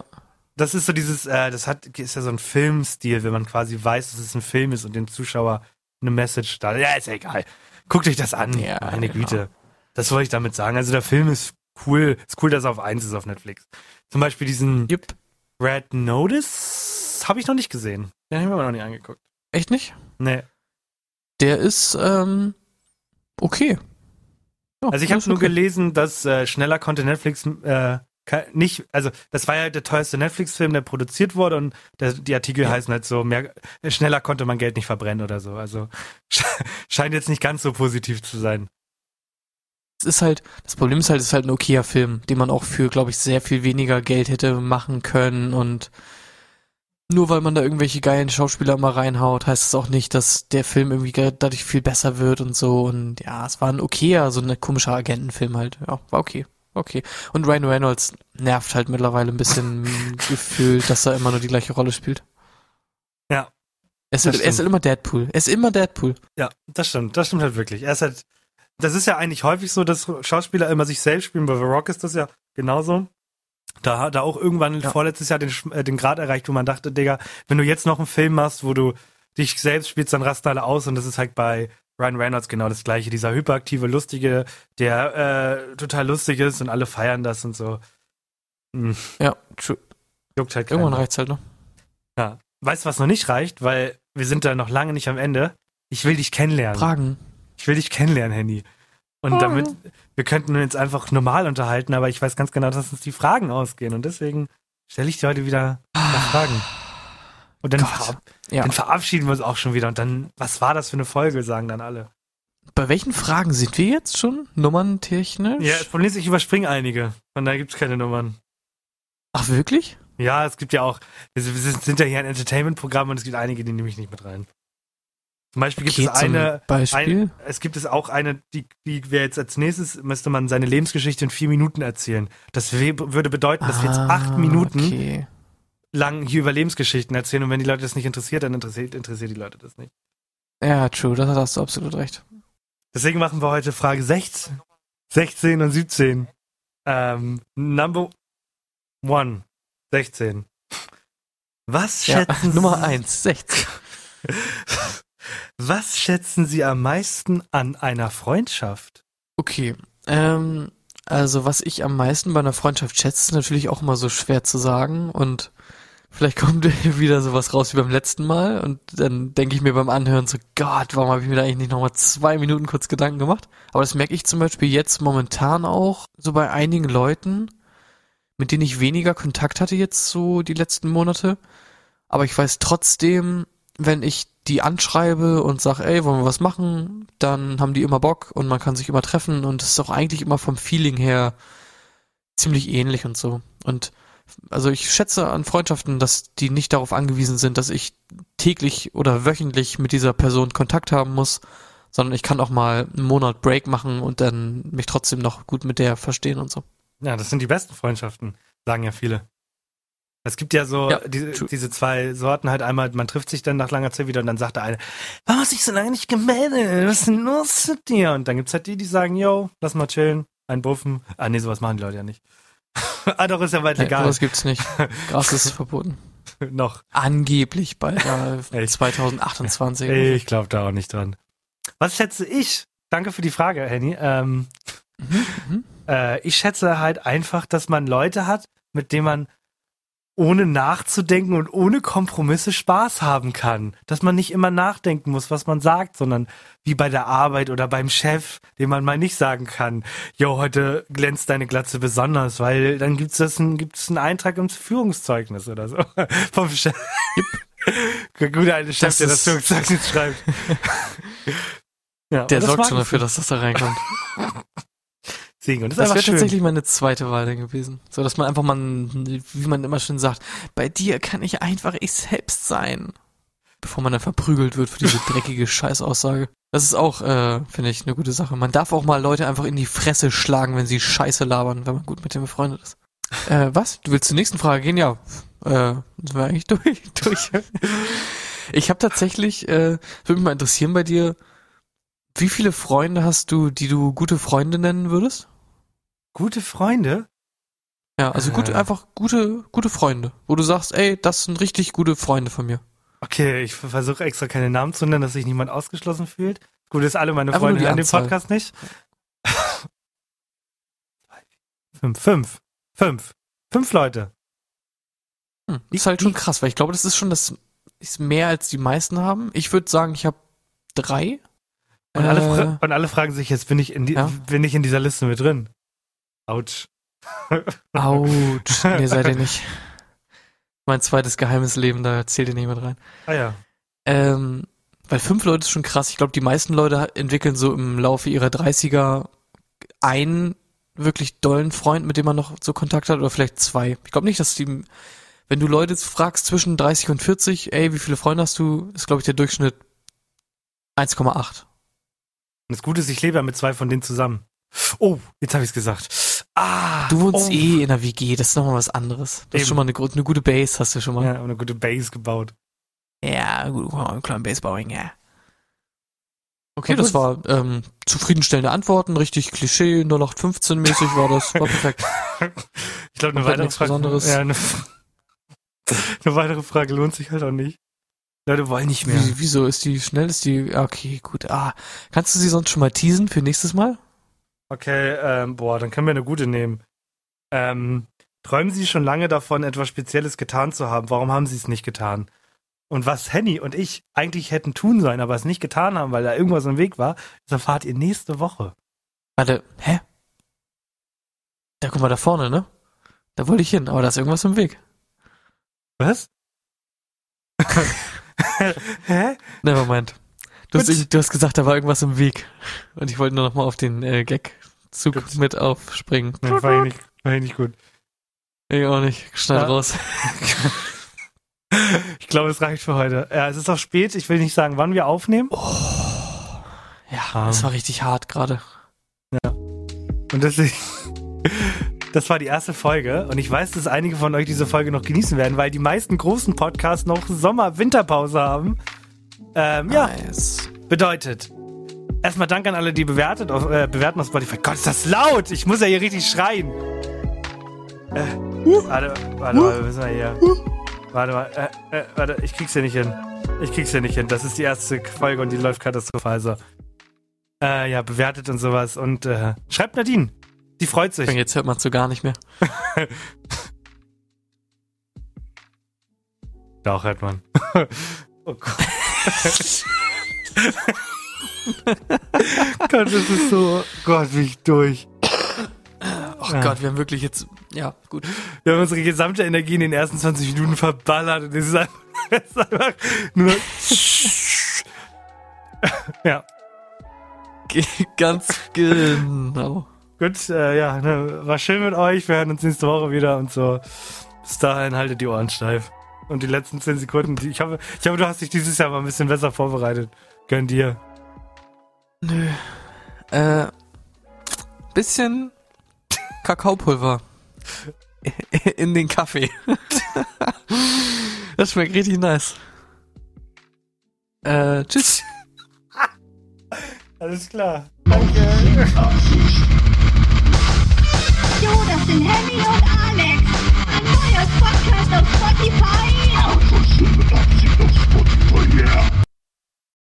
Das ist so dieses, äh, das hat, ist ja so ein Filmstil, wenn man quasi weiß, dass es ein Film ist und dem Zuschauer eine Message da. Ja, ist ja egal. Guckt euch das an. Ja, Meine genau. Güte. Das wollte ich damit sagen. Also der Film ist cool. Ist cool, dass er auf eins ist auf Netflix. Zum Beispiel diesen yep. Red Notice habe ich noch nicht gesehen. Den haben wir noch nicht angeguckt. Echt nicht? Nee. Der ist ähm, okay. Ja, also ich habe nur okay. gelesen, dass äh, schneller konnte Netflix äh, nicht, also das war ja der teuerste Netflix-Film, der produziert wurde und der, die Artikel ja. heißen halt so, mehr, schneller konnte man Geld nicht verbrennen oder so. Also *laughs* scheint jetzt nicht ganz so positiv zu sein. Es ist halt, das Problem ist halt, es ist halt ein okayer Film, den man auch für, glaube ich, sehr viel weniger Geld hätte machen können und nur weil man da irgendwelche geilen Schauspieler mal reinhaut, heißt es auch nicht, dass der Film irgendwie dadurch viel besser wird und so. Und ja, es war ein okayer, so ein komischer Agentenfilm halt. Ja, war okay. Okay. Und Ryan Reynolds nervt halt mittlerweile ein bisschen *laughs* gefühlt, dass er immer nur die gleiche Rolle spielt. Ja. Er ist, halt, er ist halt immer Deadpool. Er ist immer Deadpool. Ja, das stimmt. Das stimmt halt wirklich. Er ist halt, das ist ja eigentlich häufig so, dass Schauspieler immer sich selbst spielen. Bei The Rock ist das ja genauso. Da hat er auch irgendwann ja. vorletztes Jahr den, äh, den Grad erreicht, wo man dachte, Digga, wenn du jetzt noch einen Film machst, wo du dich selbst spielst, dann rasten alle aus und das ist halt bei Ryan Reynolds genau das gleiche. Dieser hyperaktive, lustige, der äh, total lustig ist und alle feiern das und so. Hm. Ja, true. Juckt halt Irgendwann reicht's halt noch. Ja. Weißt du, was noch nicht reicht? Weil wir sind da noch lange nicht am Ende. Ich will dich kennenlernen. Fragen. Ich will dich kennenlernen, Handy. Und damit, wir könnten uns jetzt einfach normal unterhalten, aber ich weiß ganz genau, dass uns die Fragen ausgehen. Und deswegen stelle ich dir heute wieder Fragen. Und dann, verab ja. dann, verabschieden wir uns auch schon wieder. Und dann, was war das für eine Folge, sagen dann alle. Bei welchen Fragen sind wir jetzt schon? Nummerntechnisch? Ja, Problem ist, ich überspringe einige. Von daher gibt es keine Nummern. Ach, wirklich? Ja, es gibt ja auch, wir sind ja hier ein Entertainment-Programm und es gibt einige, die nehme ich nicht mit rein. Zum Beispiel gibt okay, es eine, Beispiel? Ein, es gibt es auch eine, die, die wäre jetzt als nächstes, müsste man seine Lebensgeschichte in vier Minuten erzählen. Das würde bedeuten, dass wir jetzt acht ah, Minuten okay. lang hier über Lebensgeschichten erzählen und wenn die Leute das nicht interessiert, dann interessiert, interessiert die Leute das nicht. Ja, true, das hast du absolut recht. Deswegen machen wir heute Frage 16, 16 und 17. Ähm, number one, 16. Was schätzen ja, *laughs* Nummer 1, 16. *laughs* Was schätzen Sie am meisten an einer Freundschaft? Okay, ähm, also was ich am meisten bei einer Freundschaft schätze, ist natürlich auch immer so schwer zu sagen und vielleicht *laughs* kommt wieder sowas raus wie beim letzten Mal und dann denke ich mir beim Anhören so, Gott, warum habe ich mir da eigentlich nicht nochmal zwei Minuten kurz Gedanken gemacht? Aber das merke ich zum Beispiel jetzt momentan auch so bei einigen Leuten, mit denen ich weniger Kontakt hatte jetzt so die letzten Monate. Aber ich weiß trotzdem, wenn ich die anschreibe und sag, ey, wollen wir was machen, dann haben die immer Bock und man kann sich immer treffen und es ist auch eigentlich immer vom Feeling her ziemlich ähnlich und so. Und also ich schätze an Freundschaften, dass die nicht darauf angewiesen sind, dass ich täglich oder wöchentlich mit dieser Person Kontakt haben muss, sondern ich kann auch mal einen Monat Break machen und dann mich trotzdem noch gut mit der verstehen und so. Ja, das sind die besten Freundschaften, sagen ja viele. Es gibt ja so ja, diese, diese zwei Sorten halt einmal, man trifft sich dann nach langer Zeit wieder und dann sagt der eine, warum hast du dich so lange nicht gemeldet? Was ist denn los mit dir? Und dann gibt's halt die, die sagen, yo, lass mal chillen, ein Buffen. Ah nee, sowas machen die Leute ja nicht. *laughs* ah doch, ist ja weit legal. Nee, sowas gibt's nicht. *laughs* Gras ist verboten. *laughs* Noch. Angeblich bei äh, 2028. Ich glaube da auch nicht dran. Was schätze ich danke für die Frage, Henny. Ähm, Mhm. äh, ich schätze halt einfach, dass man Leute hat, mit denen man ohne nachzudenken und ohne Kompromisse Spaß haben kann. Dass man nicht immer nachdenken muss, was man sagt, sondern wie bei der Arbeit oder beim Chef, dem man mal nicht sagen kann, jo, heute glänzt deine Glatze besonders, weil dann gibt's das ein, gibt's einen Eintrag im Führungszeugnis oder so. *laughs* Vom Chef. Gut, der alte Chef, Das der das Führungszeugnis schreibt. *laughs* ja, Der sorgt schon dafür, dass das da reinkommt. *laughs* Singen. Und das, Das wäre tatsächlich meine zweite Wahl dann gewesen. So, dass man einfach mal, wie man immer schön sagt, bei dir kann ich einfach ich selbst sein. Bevor man dann verprügelt wird für diese *laughs* dreckige Scheißaussage. Das ist auch, äh, finde ich, eine gute Sache. Man darf auch mal Leute einfach in die Fresse schlagen, wenn sie Scheiße labern, wenn man gut mit denen befreundet ist. *laughs* Äh, was? Du willst zur nächsten Frage gehen? Ja. Äh, sind wir eigentlich durch? *laughs* durch. Ich habe tatsächlich, äh, würde mich mal interessieren bei dir, wie viele Freunde hast du, die du gute Freunde nennen würdest? Gute Freunde? Ja, also gut, Äh. einfach gute, gute Freunde, wo du sagst, ey, das sind richtig gute Freunde von mir. Okay, ich versuche extra keine Namen zu nennen, dass sich niemand ausgeschlossen fühlt. Gut, ist alle meine Freunde an dem. Podcast nicht. *laughs* fünf, fünf, fünf, fünf Leute. Hm, Die- ist halt schon krass, weil ich glaube, das ist schon das ist mehr als die meisten haben. Ich würde sagen, ich habe drei. Und, alle, Äh, und alle fragen sich jetzt, bin ich in, die, ja. bin ich in dieser Liste mit drin? Autsch. Autsch, nee, *laughs* seid ihr nicht. Mein zweites geheimes Leben, da zählt ihr nicht mit rein. Ah ja. Ähm, weil fünf Leute ist schon krass. Ich glaube, die meisten Leute entwickeln so im Laufe ihrer 30er einen wirklich dollen Freund, mit dem man noch so Kontakt hat, oder vielleicht zwei. Ich glaube nicht, dass die, wenn du Leute fragst zwischen 30 und 40, ey, wie viele Freunde hast du, ist, glaube ich, der Durchschnitt 1,8. Und das Gute ist, ich lebe ja mit zwei von denen zusammen. Oh, jetzt habe ich es gesagt. Ah, Du wohnst oh. eh in der WG, das ist nochmal was anderes. Das ist schon mal eine, eine gute Base, hast du schon mal. Ja, eine gute Base gebaut. Ja, gut, einen kleinen Basebowing, ja. Okay, Ja, das war ähm, zufriedenstellende Antworten, richtig Klischee, 0815-mäßig war das, war perfekt. *laughs* Ich glaube, eine Komplett weitere Frage. Besonderes. Ja, eine, *laughs* eine weitere Frage lohnt sich halt auch nicht. Leute wollen nicht mehr. Wie, wieso ist die schnell? Ist die, okay, gut. Ah, kannst du sie sonst schon mal teasen für nächstes Mal? Okay, ähm, boah, dann können wir eine gute nehmen. Ähm, träumen Sie schon lange davon, etwas Spezielles getan zu haben? Warum haben Sie es nicht getan? Und was Henny und ich eigentlich hätten tun sollen, aber es nicht getan haben, weil da irgendwas im Weg war, das erfahrt ihr nächste Woche. Warte, hä? Da guck mal da vorne, ne? Da wollte ich hin, aber da ist irgendwas im Weg. Was? *laughs* *laughs* Hä? Nevermind. Du hast, du hast gesagt, da war irgendwas im Weg. Und ich wollte nur noch mal auf den äh, Gag-Zug Gut. mit aufspringen. Nee, war ich nicht, war nicht gut. Ich auch nicht. Schneid Ja. raus. *laughs* Ich glaube, es reicht für heute. Ja, es ist auch spät. Ich will nicht sagen, wann wir aufnehmen. Ja, Ah. das war richtig hart gerade. Und deswegen, *laughs* das war die erste Folge. Und ich weiß, dass einige von euch diese Folge noch genießen werden, weil die meisten großen Podcasts noch Sommer-Winterpause haben. Ähm, ja, Nice. bedeutet. Erstmal Dank an alle, die bewertet auf, äh, bewerten auf Spotify. Gott, ist das laut! Ich muss ja hier richtig schreien. Äh, warte, warte mal, wir müssen mal hier. Warte mal, äh, äh, warte, ich krieg's hier nicht hin. Ich krieg's hier nicht hin. Das ist die erste Folge und die läuft katastrophal so. Äh, ja, bewertet und sowas und äh, schreibt Nadine. Die freut sich. Jetzt hört man so gar nicht mehr. *laughs* Doch, hört man. *laughs* oh Gott. Gott, das ist so. Gott, wie ich durch. Oh Ja. Gott, wir haben wirklich jetzt. Ja, gut. Wir haben unsere gesamte Energie in den ersten 20 Minuten verballert und es ist einfach, *laughs* es ist einfach nur. *laughs* ja, Ganz genau. gut, äh, ja, ne, war schön mit euch. Wir hören uns nächste Woche wieder und so. Bis dahin haltet die Ohren steif. Und die letzten 10 Sekunden, die, ich hoffe, ich hoffe, du hast dich dieses Jahr mal ein bisschen besser vorbereitet. Gönn dir. Nö. Äh, bisschen Kakaopulver *laughs* in den Kaffee. *laughs* Das schmeckt richtig nice. Äh, tschüss. *laughs* Alles klar. Jo, das sind Henny und Alex. Ein neuer Podcast auf Spotify. Should the top seatbelt support yeah.